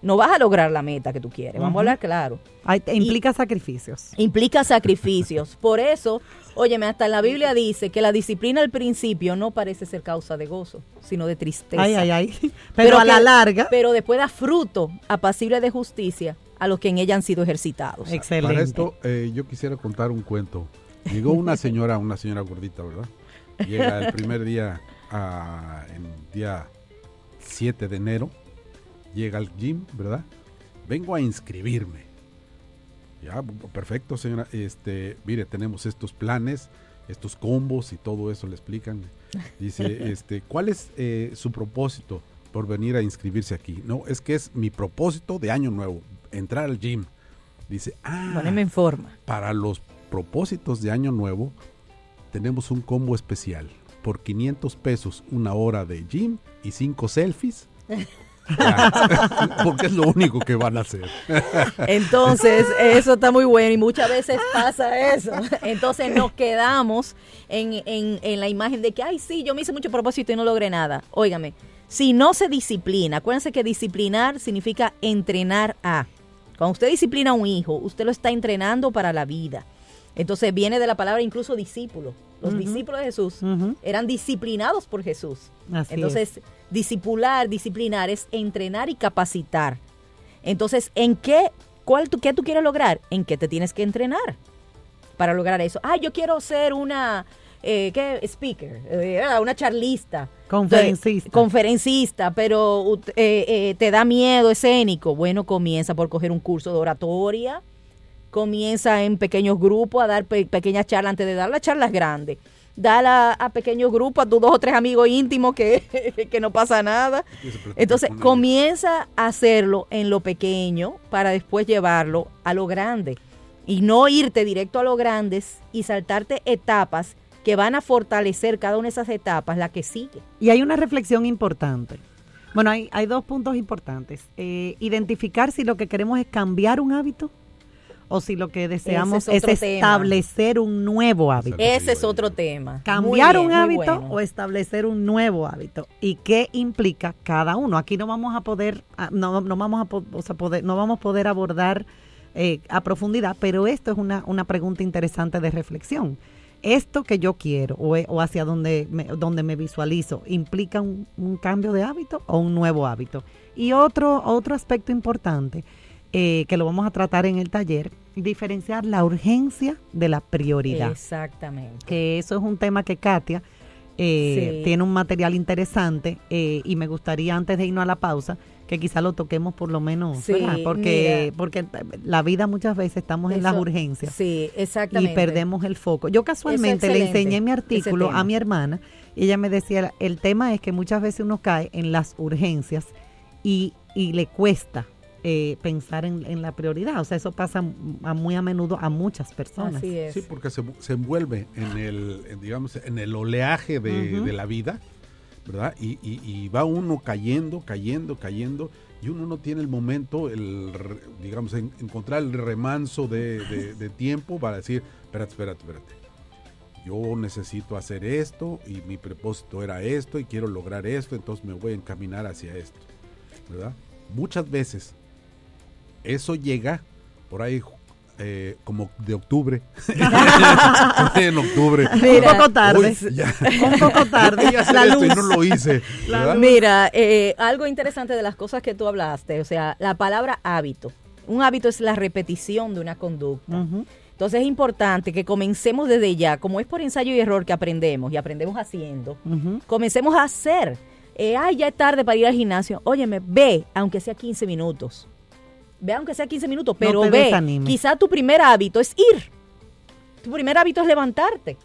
no vas a lograr la meta que tú quieres. Vamos a hablar claro. implica sacrificios. Implica sacrificios. [LAUGHS] Por eso, óyeme, hasta en la Biblia dice que la disciplina al principio no parece ser causa de gozo, sino de tristeza. Ay, ay, ay. [LAUGHS] Pero, a la larga. Pero después da fruto apacible de justicia a los que en ella han sido ejercitados. Excelente. Para esto, eh, yo quisiera contar un cuento. Llegó una señora, una señora gordita, ¿verdad? Llega el primer día, a, en día 7 de enero, llega al gym, ¿verdad? Vengo a inscribirme. Ya, perfecto, señora. Este, mire, tenemos estos planes, estos combos y todo eso le explican. Dice, [LAUGHS] este, ¿cuál es eh, su propósito por venir a inscribirse aquí? No, es que es mi propósito de año nuevo, entrar al gym. Dice, ah, Poneme en forma. Para los propósitos de año nuevo, tenemos un combo especial. Por 500 pesos, una hora de gym y cinco selfies. [LAUGHS] [LAUGHS] Porque es lo único que van a hacer. Entonces, eso está muy bueno y muchas veces pasa eso. Entonces nos quedamos en, en, la imagen de que, ay, sí, yo me hice mucho propósito y no logré nada. Óigame, si no se disciplina, acuérdense que disciplinar significa entrenar a. Cuando usted disciplina a un hijo, usted lo está entrenando para la vida. Entonces viene de la palabra incluso discípulo. Los discípulos de Jesús eran disciplinados por Jesús. Entonces, discipular, disciplinar es entrenar y capacitar. Entonces, ¿en qué, cuál, tú, qué tú quieres lograr? ¿En qué te tienes que entrenar para lograr eso? Ah, yo quiero ser una, eh, ¿qué? Speaker, eh, una charlista. Conferencista. conferencista, pero eh, te da miedo escénico. Bueno, comienza por coger un curso de oratoria comienza en pequeños grupos a dar pequeñas charlas antes de dar las charlas grandes. Dala a, pequeños grupos, a tus dos o tres amigos íntimos que, [LAUGHS] que no pasa nada. Entonces comienza a hacerlo en lo pequeño para después llevarlo a lo grande. Y no irte directo a lo grandes y saltarte etapas que van a fortalecer cada una de esas etapas, la que sigue. Y hay una reflexión importante. Bueno, hay, hay dos puntos importantes. Eh, identificar si lo que queremos es cambiar un hábito o si lo que deseamos es, establecer un nuevo hábito. Ese es otro tema. Cambiar un hábito o establecer un nuevo hábito. ¿Y qué implica cada uno? Aquí no vamos a poder, ah, no, no vamos a poder, no vamos a poder abordar eh, a profundidad, pero esto es una, una pregunta interesante de reflexión. Esto que yo quiero o, o hacia donde me, donde me visualizo, ¿implica un, un cambio de hábito o un nuevo hábito? Y otro, otro aspecto importante eh, que lo vamos a tratar en el taller, diferenciar la urgencia de la prioridad. Exactamente. Que eso es un tema que Katia eh, tiene un material interesante eh, y me gustaría antes de irnos a la pausa que quizá lo toquemos por lo menos, porque porque la vida muchas veces estamos en las urgencias. Sí, exactamente. Y perdemos el foco. Yo casualmente le enseñé mi artículo a mi hermana y ella me decía, el tema es que muchas veces uno cae en las urgencias y, y le cuesta eh, pensar en, la prioridad. O sea, eso pasa muy a menudo a muchas personas. Sí, porque se, se, envuelve en el, digamos, en el oleaje de, la vida, ¿verdad? Y, va uno cayendo, cayendo, cayendo, y uno no tiene el momento, el, digamos, encontrar el remanso de, tiempo para decir, espérate, espérate, espérate. Yo necesito hacer esto y mi propósito era esto y quiero lograr esto, entonces me voy a encaminar hacia esto, ¿verdad? Muchas veces eso llega, por ahí eh, como de octubre. [LAUGHS] en octubre. un poco tarde. un poco tarde. [LAUGHS] La luz. Y no lo hice. Mira, eh, algo interesante de las cosas que tú hablaste, o sea, la palabra hábito. Un hábito es la repetición de una conducta. Entonces es importante que comencemos desde ya, como es por ensayo y error que aprendemos y aprendemos haciendo, comencemos a hacer. Eh, ay, ya es tarde para ir al gimnasio. Óyeme, ve, aunque sea 15 minutos. Ve, aunque sea 15 minutos, pero ve. Quizá tu primer hábito es ir. Tu primer hábito es levantarte.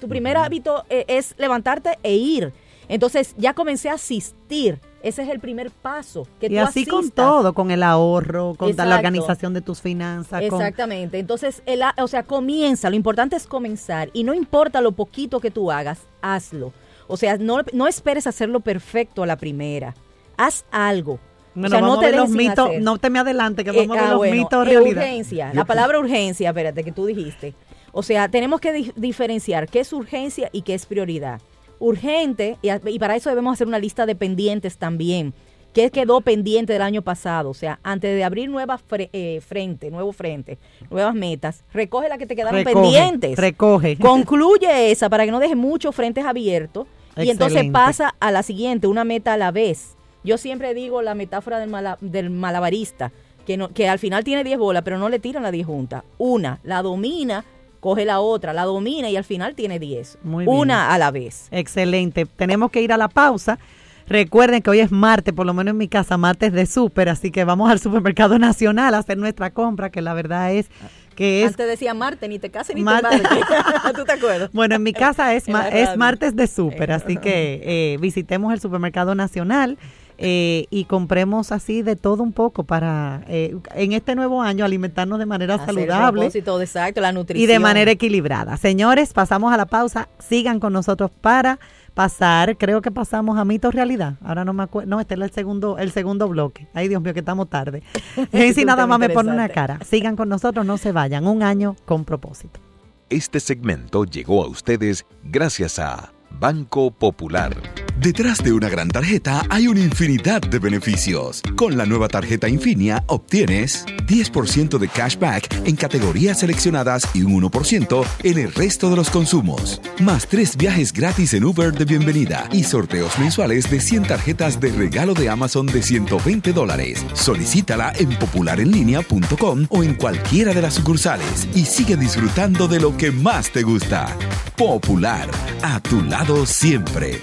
Tu primer hábito eh, es levantarte e ir. Entonces ya comencé a asistir ese es el primer paso. Que y así con todo, con el ahorro, con la organización de tus finanzas. Exactamente. Entonces, el, o sea, comienza. Lo importante es comenzar. Y no importa lo poquito que tú hagas, hazlo. O sea, no, no esperes hacerlo perfecto a la primera. Haz algo. O sea, no te los mitos, no te me adelante, que vamos a ver eh, los mitos eh, realidad. Urgencia, la palabra urgencia, espérate, que tú dijiste. O sea, tenemos que diferenciar qué es urgencia y qué es prioridad urgente y, para eso debemos hacer una lista de pendientes también. ¿Qué quedó pendiente del año pasado? O sea, antes de abrir nuevas eh, frente, nuevo frente, nuevas metas, recoge las que te quedaron pendientes. Recoge. [LAUGHS] Concluye esa para que no deje muchos frentes abiertos. Y entonces pasa a la siguiente, una meta a la vez. Yo siempre digo la metáfora del, del malabarista, que, no, que al final tiene 10 bolas, pero no le tiran las 10 juntas. Una, la domina coge la otra, la domina y al final tiene 10. Una a la vez. Excelente. Tenemos que ir a la pausa. Recuerden que hoy es martes, por lo menos en mi casa, martes de súper, así que vamos al supermercado nacional a hacer nuestra compra, que la verdad es que es... Antes decía martes, ni te cases ni te [LAUGHS] ¿Tú te acuerdas? Bueno, en mi casa es, es martes de súper, así que eh, visitemos el supermercado nacional. Eh, y compremos así de todo un poco para eh, en este nuevo año alimentarnos de manera saludable exacto, la nutrición. y de manera equilibrada. Señores, pasamos a la pausa, sigan con nosotros para pasar, creo que pasamos a mito realidad. Ahora no me acuerdo, no, este es el segundo el segundo bloque. Ay, Dios mío, que estamos tarde. [LAUGHS] si nada más me pone una cara. Sigan con nosotros, no se vayan. Un año con propósito. Este segmento llegó a ustedes gracias a Banco Popular. Detrás de una gran tarjeta hay una infinidad de beneficios. Con la nueva tarjeta Infinia obtienes 10% de cashback en categorías seleccionadas y un 1% en el resto de los consumos. Más tres viajes gratis en Uber de bienvenida y sorteos mensuales de 100 tarjetas de regalo de Amazon de 120 dólares. Solicítala en popularenlinea.com o en cualquiera de las sucursales y sigue disfrutando de lo que más te gusta. Popular, a tu lado siempre.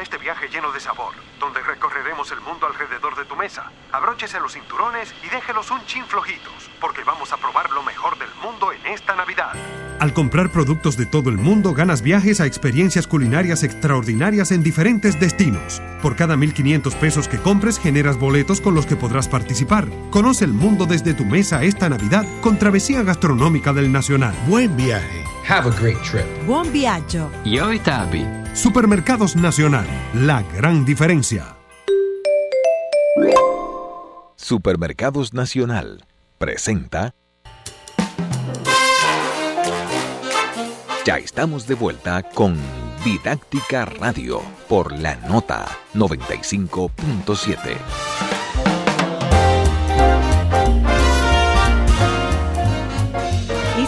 Este viaje lleno de sabor, donde recorreremos el mundo alrededor de tu mesa. Abróchese los cinturones y déjelos un chin flojitos, porque vamos a probar lo mejor del mundo en esta Navidad. Al comprar productos de todo el mundo, ganas viajes a experiencias culinarias extraordinarias en diferentes destinos. Por cada 1.500 pesos que compres, generas boletos con los que podrás participar. Conoce el mundo desde tu mesa esta Navidad con Travesía Gastronómica del Nacional. Buen viaje. Have a great trip. Buon viaggio. Yo Tabi. Supermercados Nacional, la gran diferencia. Supermercados Nacional presenta. Ya estamos de vuelta con Didáctica Radio por la nota 95.7.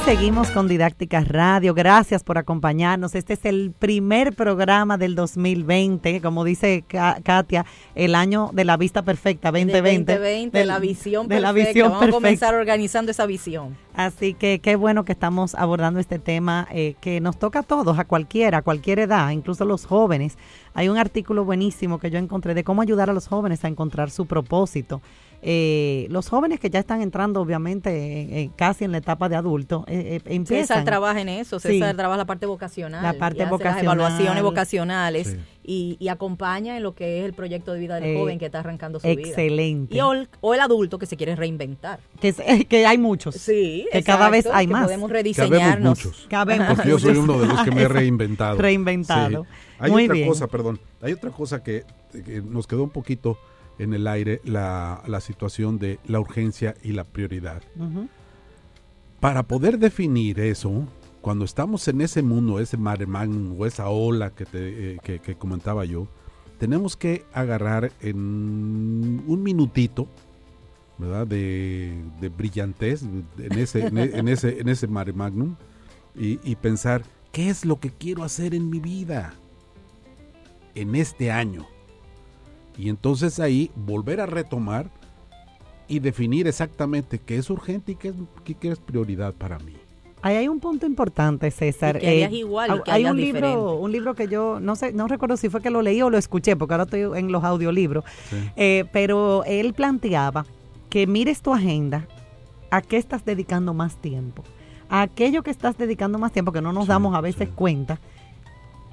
seguimos con Didáctica Radio. Gracias por acompañarnos. Este es el primer programa del 2020, como dice Katia, el año de la vista perfecta, 2020. 2020, la visión de La visión Vamos a comenzar organizando esa visión. Así que qué bueno que estamos abordando este tema eh, que nos toca a todos, a cualquiera, a cualquier edad, incluso los jóvenes. Hay un artículo buenísimo que yo encontré de cómo ayudar a los jóvenes a encontrar su propósito. Eh, los jóvenes que ya están entrando, obviamente, casi en la etapa de adulto, eh, eh, empiezan. César trabaja en eso, César trabaja la parte vocacional. La parte vocacional. Las evaluaciones vocacionales y, acompaña en lo que es el proyecto de vida del joven que está arrancando su vida. Excelente. Y o el, adulto que se quiere reinventar. Que, que hay muchos. Sí, que cada vez hay más. Podemos rediseñarnos. muchos. Porque yo soy uno de los que me he [LAUGHS] reinventado. Reinventado. Hay otra cosa, perdón, hay otra cosa que nos quedó un poquito en el aire la, la situación de la urgencia y la prioridad. Para poder definir eso, cuando estamos en ese mundo, ese mare magnum o esa ola que, te, eh, que, comentaba yo, tenemos que agarrar en un minutito ¿verdad? De, de brillantez en ese, en, ese, en ese mare magnum y, y pensar, ¿qué es lo que quiero hacer en mi vida en este año? Y entonces ahí volver a retomar y definir exactamente qué es urgente y qué es, qué, es prioridad para mí. Ahí hay un punto importante, César. que eh, igual, hay un libro, un libro que yo no sé, no recuerdo si fue que lo leí o lo escuché, porque ahora estoy en los audiolibros. Eh, pero él planteaba que mires tu agenda, a qué estás dedicando más tiempo, a aquello que estás dedicando más tiempo que no nos damos a veces cuenta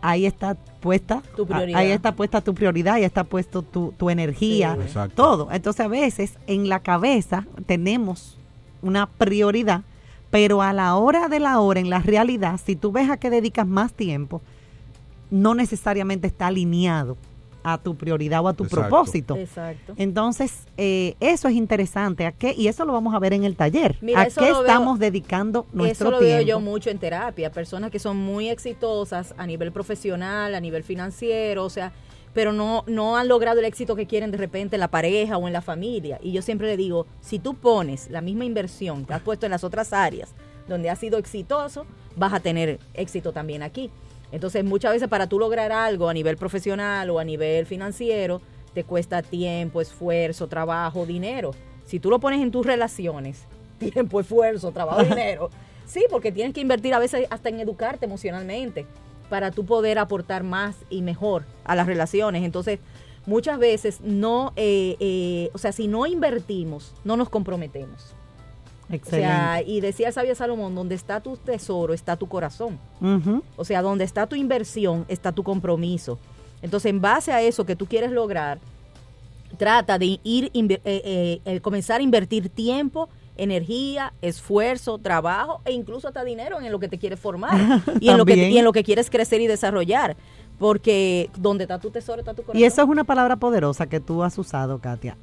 ahí está puesta tu prioridad. ahí está puesta tu prioridad, ahí está puesto tu, tu energía, todo. Entonces a veces en la cabeza tenemos una prioridad, pero a la hora de la hora, en la realidad, si tú ves a qué dedicas más tiempo, no necesariamente está alineado a tu prioridad o a tu propósito. Exacto. Entonces, eh, eso es interesante. ¿A qué? Y eso lo vamos a ver en el taller. ¿A qué estamos dedicando nuestro tiempo? Eso lo veo yo mucho en terapia. Personas que son muy exitosas a nivel profesional, a nivel financiero, o sea, pero no, no han logrado el éxito que quieren de repente en la pareja o en la familia. Y yo siempre le digo, si tú pones la misma inversión que has puesto en las otras áreas donde has sido exitoso, vas a tener éxito también aquí. Entonces, muchas veces para tú lograr algo a nivel profesional o a nivel financiero, te cuesta tiempo, esfuerzo, trabajo, dinero. Si tú lo pones en tus relaciones, [LAUGHS] tiempo, esfuerzo, trabajo, dinero, sí, porque tienes que invertir a veces hasta en educarte emocionalmente para tú poder aportar más y mejor a las relaciones. Entonces, muchas veces no, eh, eh, o sea, si no invertimos, no nos comprometemos. Excelente. y decía el sabio Salomón, donde está tu tesoro está tu corazón. O sea, donde está tu inversión está tu compromiso. Entonces, en base a eso que tú quieres lograr, trata de ir eh, eh, eh, comenzar a invertir tiempo, energía, esfuerzo, trabajo e incluso hasta dinero en lo que te quieres formar [LAUGHS] y, en lo que, y en lo que quieres crecer y desarrollar. Porque donde está tu tesoro está tu corazón. Y eso es una palabra poderosa que tú has usado, Katia.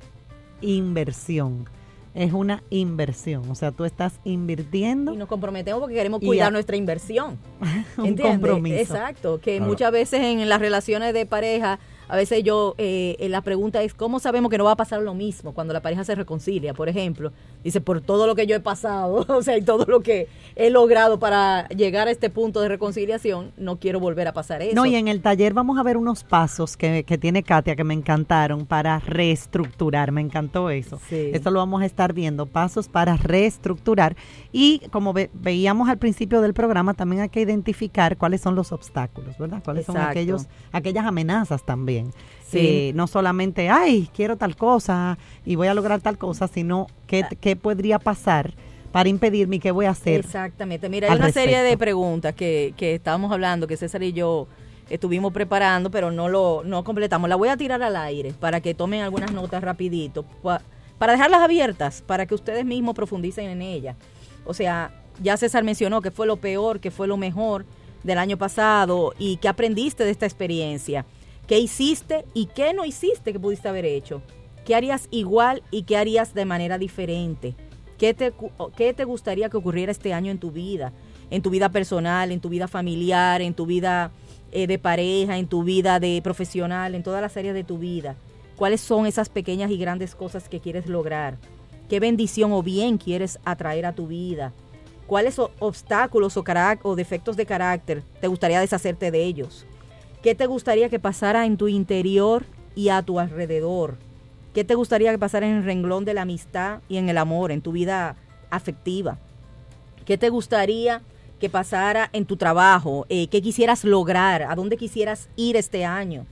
Inversión es una inversión. O sea, tú estás invirtiendo. Y nos comprometemos porque queremos cuidar nuestra inversión. [LAUGHS] un compromiso. Exacto. Que muchas veces en las relaciones de pareja a veces yo, eh, la pregunta es, ¿cómo sabemos que no va a pasar lo mismo cuando la pareja se reconcilia? Por ejemplo, dice, por todo lo que yo he pasado, [LAUGHS] o sea, y todo lo que he logrado para llegar a este punto de reconciliación, no quiero volver a pasar eso. No, y en el taller vamos a ver unos pasos que, que tiene Katia que me encantaron para reestructurar, me encantó eso. Sí. Esto lo vamos a estar viendo, pasos para reestructurar. Y como veíamos al principio del programa, también hay que identificar cuáles son los obstáculos, ¿verdad? Cuáles son aquellos, aquellas amenazas también Sí. Eh, no solamente, ay, quiero tal cosa y voy a lograr tal cosa, sino qué, qué podría pasar para impedirme y qué voy a hacer. Exactamente. Mira, hay una serie de preguntas que, que estábamos hablando, que César y yo estuvimos preparando, pero no lo no completamos. La voy a tirar al aire para que tomen algunas notas rapidito, para dejarlas abiertas, para que ustedes mismos profundicen en ellas. O sea, ya César mencionó que fue lo peor, que fue lo mejor del año pasado y que aprendiste de esta experiencia. ¿Qué hiciste y qué no hiciste que pudiste haber hecho? ¿Qué harías igual y qué harías de manera diferente? ¿Qué te, qué te gustaría que ocurriera este año en tu vida? En tu vida personal, en tu vida familiar, en tu vida eh, de pareja, en tu vida de profesional, en todas las áreas de tu vida. ¿Cuáles son esas pequeñas y grandes cosas que quieres lograr? ¿Qué bendición o bien quieres atraer a tu vida? ¿Cuáles obstáculos o, o defectos de carácter te gustaría deshacerte de ellos? ¿Qué te gustaría que pasara en tu interior y a tu alrededor? ¿Qué te gustaría que pasara en el renglón de la amistad y en el amor, en tu vida afectiva? ¿Qué te gustaría que pasara en tu trabajo? Eh, ¿Qué quisieras lograr? ¿A dónde quisieras ir este año?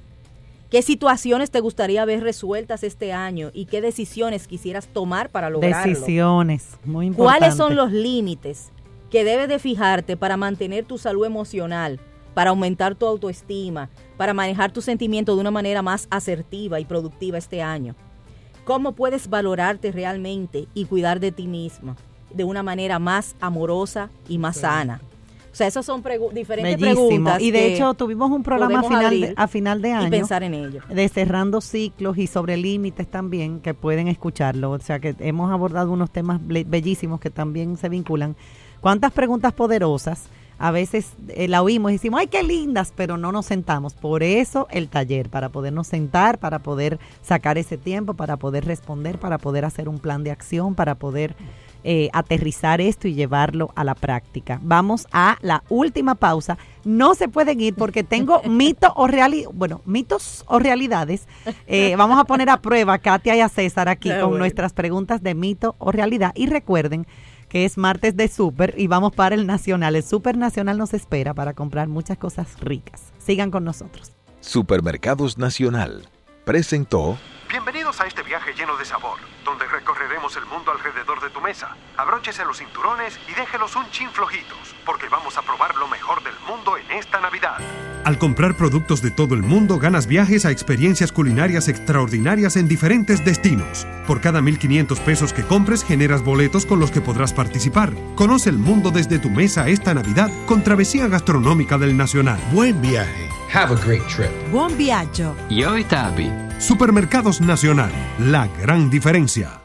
¿Qué situaciones te gustaría ver resueltas este año y qué decisiones quisieras tomar para lograrlo? Decisiones, muy importante. ¿Cuáles son los límites que debes de fijarte para mantener tu salud emocional? para aumentar tu autoestima, para manejar tus sentimientos de una manera más asertiva y productiva este año. ¿Cómo puedes valorarte realmente y cuidar de ti misma de una manera más amorosa y más sana? O sea, esas son diferentes preguntas. Y de hecho tuvimos un programa a final, de, a final de año. Y pensar en ello. De cerrando ciclos y sobre límites también, que pueden escucharlo. O sea, que hemos abordado unos temas bellísimos que también se vinculan. ¿Cuántas preguntas poderosas a veces eh, la oímos y decimos, ay, qué lindas, pero no nos sentamos. Por eso el taller, para podernos sentar, para poder sacar ese tiempo, para poder responder, para poder hacer un plan de acción, para poder eh, aterrizar esto y llevarlo a la práctica. Vamos a la última pausa. No se pueden ir porque tengo [LAUGHS] mitos o realidad, bueno, mitos o realidades. Eh, vamos a poner a prueba a Katia y a César aquí con nuestras preguntas de mito o realidad. Y recuerden que es martes de súper y vamos para el Nacional. El Super Nacional nos espera para comprar muchas cosas ricas. Sigan con nosotros. Supermercados Nacional presentó Bienvenidos a este viaje lleno de sabor, donde recorreremos el mundo alrededor de tu mesa. Abróchese los cinturones y déjelos un chin flojitos, porque vamos a probar lo mejor del mundo en esta Navidad. Al comprar productos de todo el mundo, ganas viajes a experiencias culinarias extraordinarias en diferentes destinos. Por cada 1.500 pesos que compres, generas boletos con los que podrás participar. Conoce el mundo desde tu mesa esta Navidad con Travesía Gastronómica del Nacional. Buen viaje. Have a great trip. Buon viaggio. Yo Tabi. Supermercados Nacional, la gran diferencia.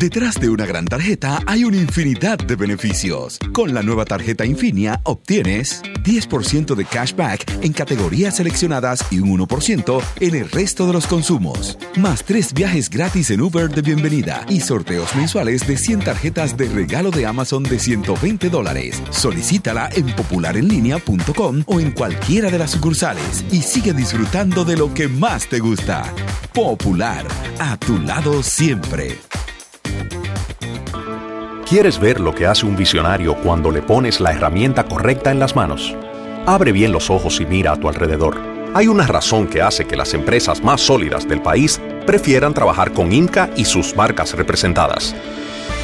Detrás de una gran tarjeta hay una infinidad de beneficios. Con la nueva tarjeta Infinia obtienes 10% de cashback en categorías seleccionadas y un 1% en el resto de los consumos. Más tres viajes gratis en Uber de bienvenida y sorteos mensuales de 100 tarjetas de regalo de Amazon de 120 dólares. Solicítala en popularenlinea.com o en cualquiera de las sucursales y sigue disfrutando de lo que más te gusta. Popular, a tu lado siempre. ¿Quieres ver lo que hace un visionario cuando le pones la herramienta correcta en las manos? Abre bien los ojos y mira a tu alrededor. Hay una razón que hace que las empresas más sólidas del país prefieran trabajar con Inca y sus marcas representadas.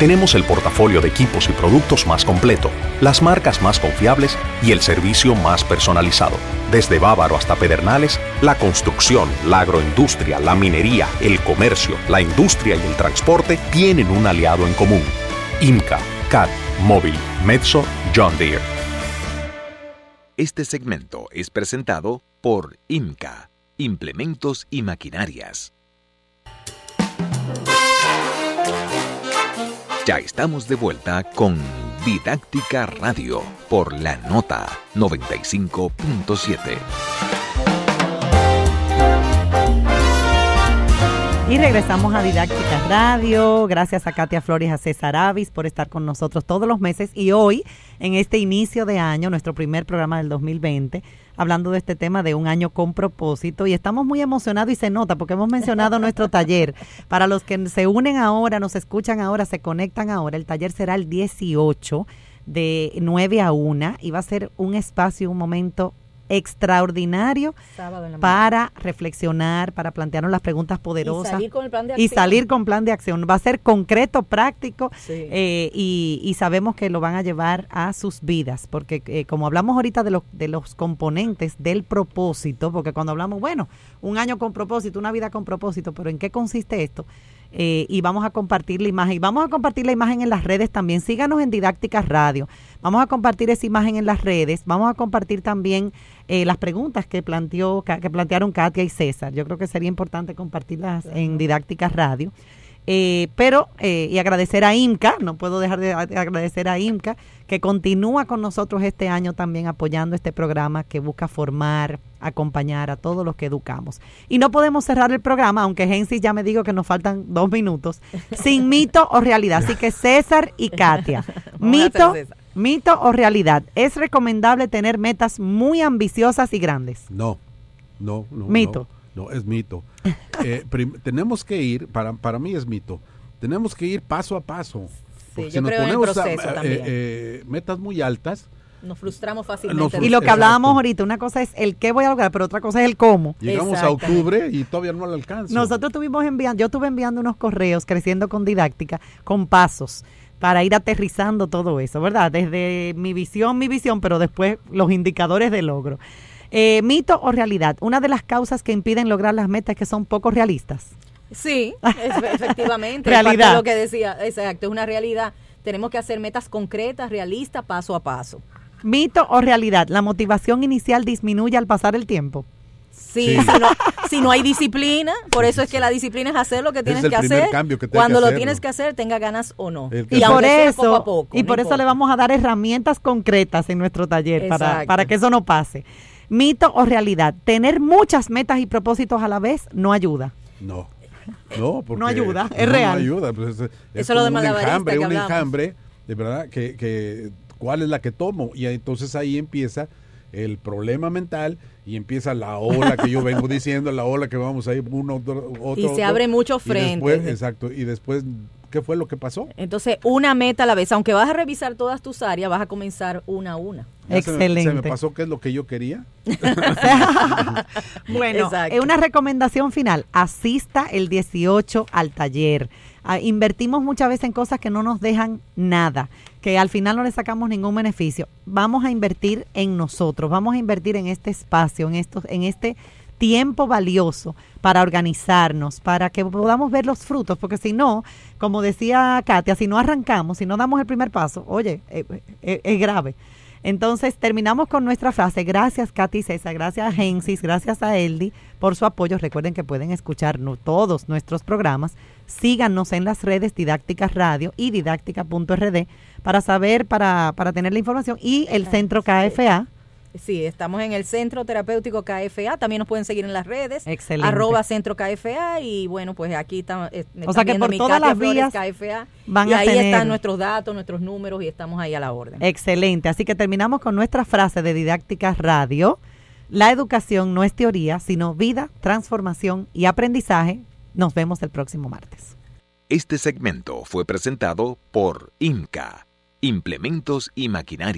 Tenemos el portafolio de equipos y productos más completo, las marcas más confiables y el servicio más personalizado. Desde Bávaro hasta Pedernales, la construcción, la agroindustria, la minería, el comercio, la industria y el transporte tienen un aliado en común IMCA, CAT, Móvil, Mezzo, John Deere. Este segmento es presentado por IMCA, Implementos y Maquinarias. Ya estamos de vuelta con Didáctica Radio por la nota 95.7. Y regresamos a Didáctica Radio. Gracias a Katia Flores a César Avis por estar con nosotros todos los meses. Y hoy, en este inicio de año, nuestro primer programa del 2020, hablando de este tema de un año con propósito. Y estamos muy emocionados y se nota porque hemos mencionado nuestro taller. Para los que se unen ahora, nos escuchan ahora, se conectan ahora, el taller será el 18 de 9 a 1 y va a ser un espacio, un momento extraordinario para reflexionar, para plantearnos las preguntas poderosas. Y salir con plan de acción. Y salir con plan de acción. Va a ser concreto, práctico eh, y, sabemos que lo van a llevar a sus vidas, porque eh, como hablamos ahorita de, los de los componentes del propósito, porque cuando hablamos, bueno, un año con propósito, una vida con propósito, pero ¿en qué consiste esto? Eh, y vamos a compartir la imagen. Y vamos a compartir la imagen en las redes también. Síganos en Didácticas Radio. Vamos a compartir esa imagen en las redes. Vamos a compartir también eh, las preguntas que planteó que plantearon Katia y César. Yo creo que sería importante compartirlas en Didácticas Radio. Eh, pero, eh, y agradecer a IMCA, no puedo dejar de agradecer a IMCA, que continúa con nosotros este año también apoyando este programa que busca formar, acompañar a todos los que educamos. Y no podemos cerrar el programa, aunque Gensis ya me dijo que nos faltan dos minutos, [LAUGHS] sin mito o realidad. Así que César y Katia, [LAUGHS] mito, mito o realidad. ¿Es recomendable tener metas muy ambiciosas y grandes? No, no, no. Mito. No, es mito. [LAUGHS] Eh, tenemos que ir, para, para mí es mito, tenemos que ir paso a paso. Sí, yo creo en proceso eh, también. Eh, metas muy altas, nos frustramos fácilmente. y lo que hablábamos ahorita, una cosa es el qué voy a lograr, pero otra cosa es el cómo. Llegamos a octubre y todavía no lo alcanza. Nosotros estuvimos enviando, yo estuve enviando unos correos creciendo con didáctica, con pasos para ir aterrizando todo eso, ¿verdad? Desde mi visión, mi visión, pero después los indicadores de logro. Eh, ¿Mito o realidad? Una de las causas que impiden lograr las metas es que son poco realistas. Sí, [LAUGHS] efectivamente. realidad. lo que decía, exacto, es una realidad. Tenemos que hacer metas concretas, realistas, paso a paso. ¿Mito o realidad? ¿La motivación inicial disminuye al pasar el tiempo? Sí, Si, no, si no hay disciplina, por eso es que la disciplina es hacer lo que tienes que hacer. Cuando lo tienes que hacer, tenga ganas o no. Y, por eso, y por eso le vamos a dar herramientas concretas en nuestro taller para, para que eso no pase. Mito o realidad, tener muchas metas y propósitos a la vez no ayuda. No. No, [LAUGHS] porque no ayuda, es real. No ayuda, pues es, Eso lo de un enjambre, un enjambre, de verdad, que, que cuál es la que tomo. Y entonces ahí empieza el problema mental y empieza la ola que yo vengo diciendo, la ola que vamos a ir uno, otro, otro. Y se abre mucho frente. exacto. Y después, ¿qué fue lo que pasó? Entonces, una meta a la vez. Aunque vas a revisar todas tus áreas, vas a comenzar una a una. Excelente. Se me, pasó qué es lo que yo quería. [LAUGHS] bueno, es una recomendación final. Asista el 18 al taller. Ah, invertimos muchas veces en cosas que no nos dejan nada, que al final no le sacamos ningún beneficio. Vamos a invertir en nosotros, vamos a invertir en este espacio, en, estos, en este tiempo valioso para organizarnos, para que podamos ver los frutos, porque si no, como decía Katia, si no arrancamos, si no damos el primer paso, oye, eh, eh, es grave. Entonces terminamos con nuestra frase. Gracias Katy César, gracias a Gensis, gracias a Eldi por su apoyo. Recuerden que pueden escuchar todos nuestros programas. Síganos en las redes Didácticas Radio y didáctica.rd para saber, para, para tener la información y el centro KFA Sí, estamos en el Centro Terapéutico KFA. También nos pueden seguir en las redes. Excelente. Arroba Centro KFA. Y bueno, pues aquí estamos. Eh, o sea que por todas las vías KFA. Van y ahí están nuestros datos, nuestros números y estamos ahí a la orden. Excelente. Así que terminamos con nuestra frase de Didáctica Radio. La educación no es teoría, sino vida, transformación y aprendizaje. Nos vemos el próximo martes. Este segmento fue presentado por INCA, Implementos y Maquinaria.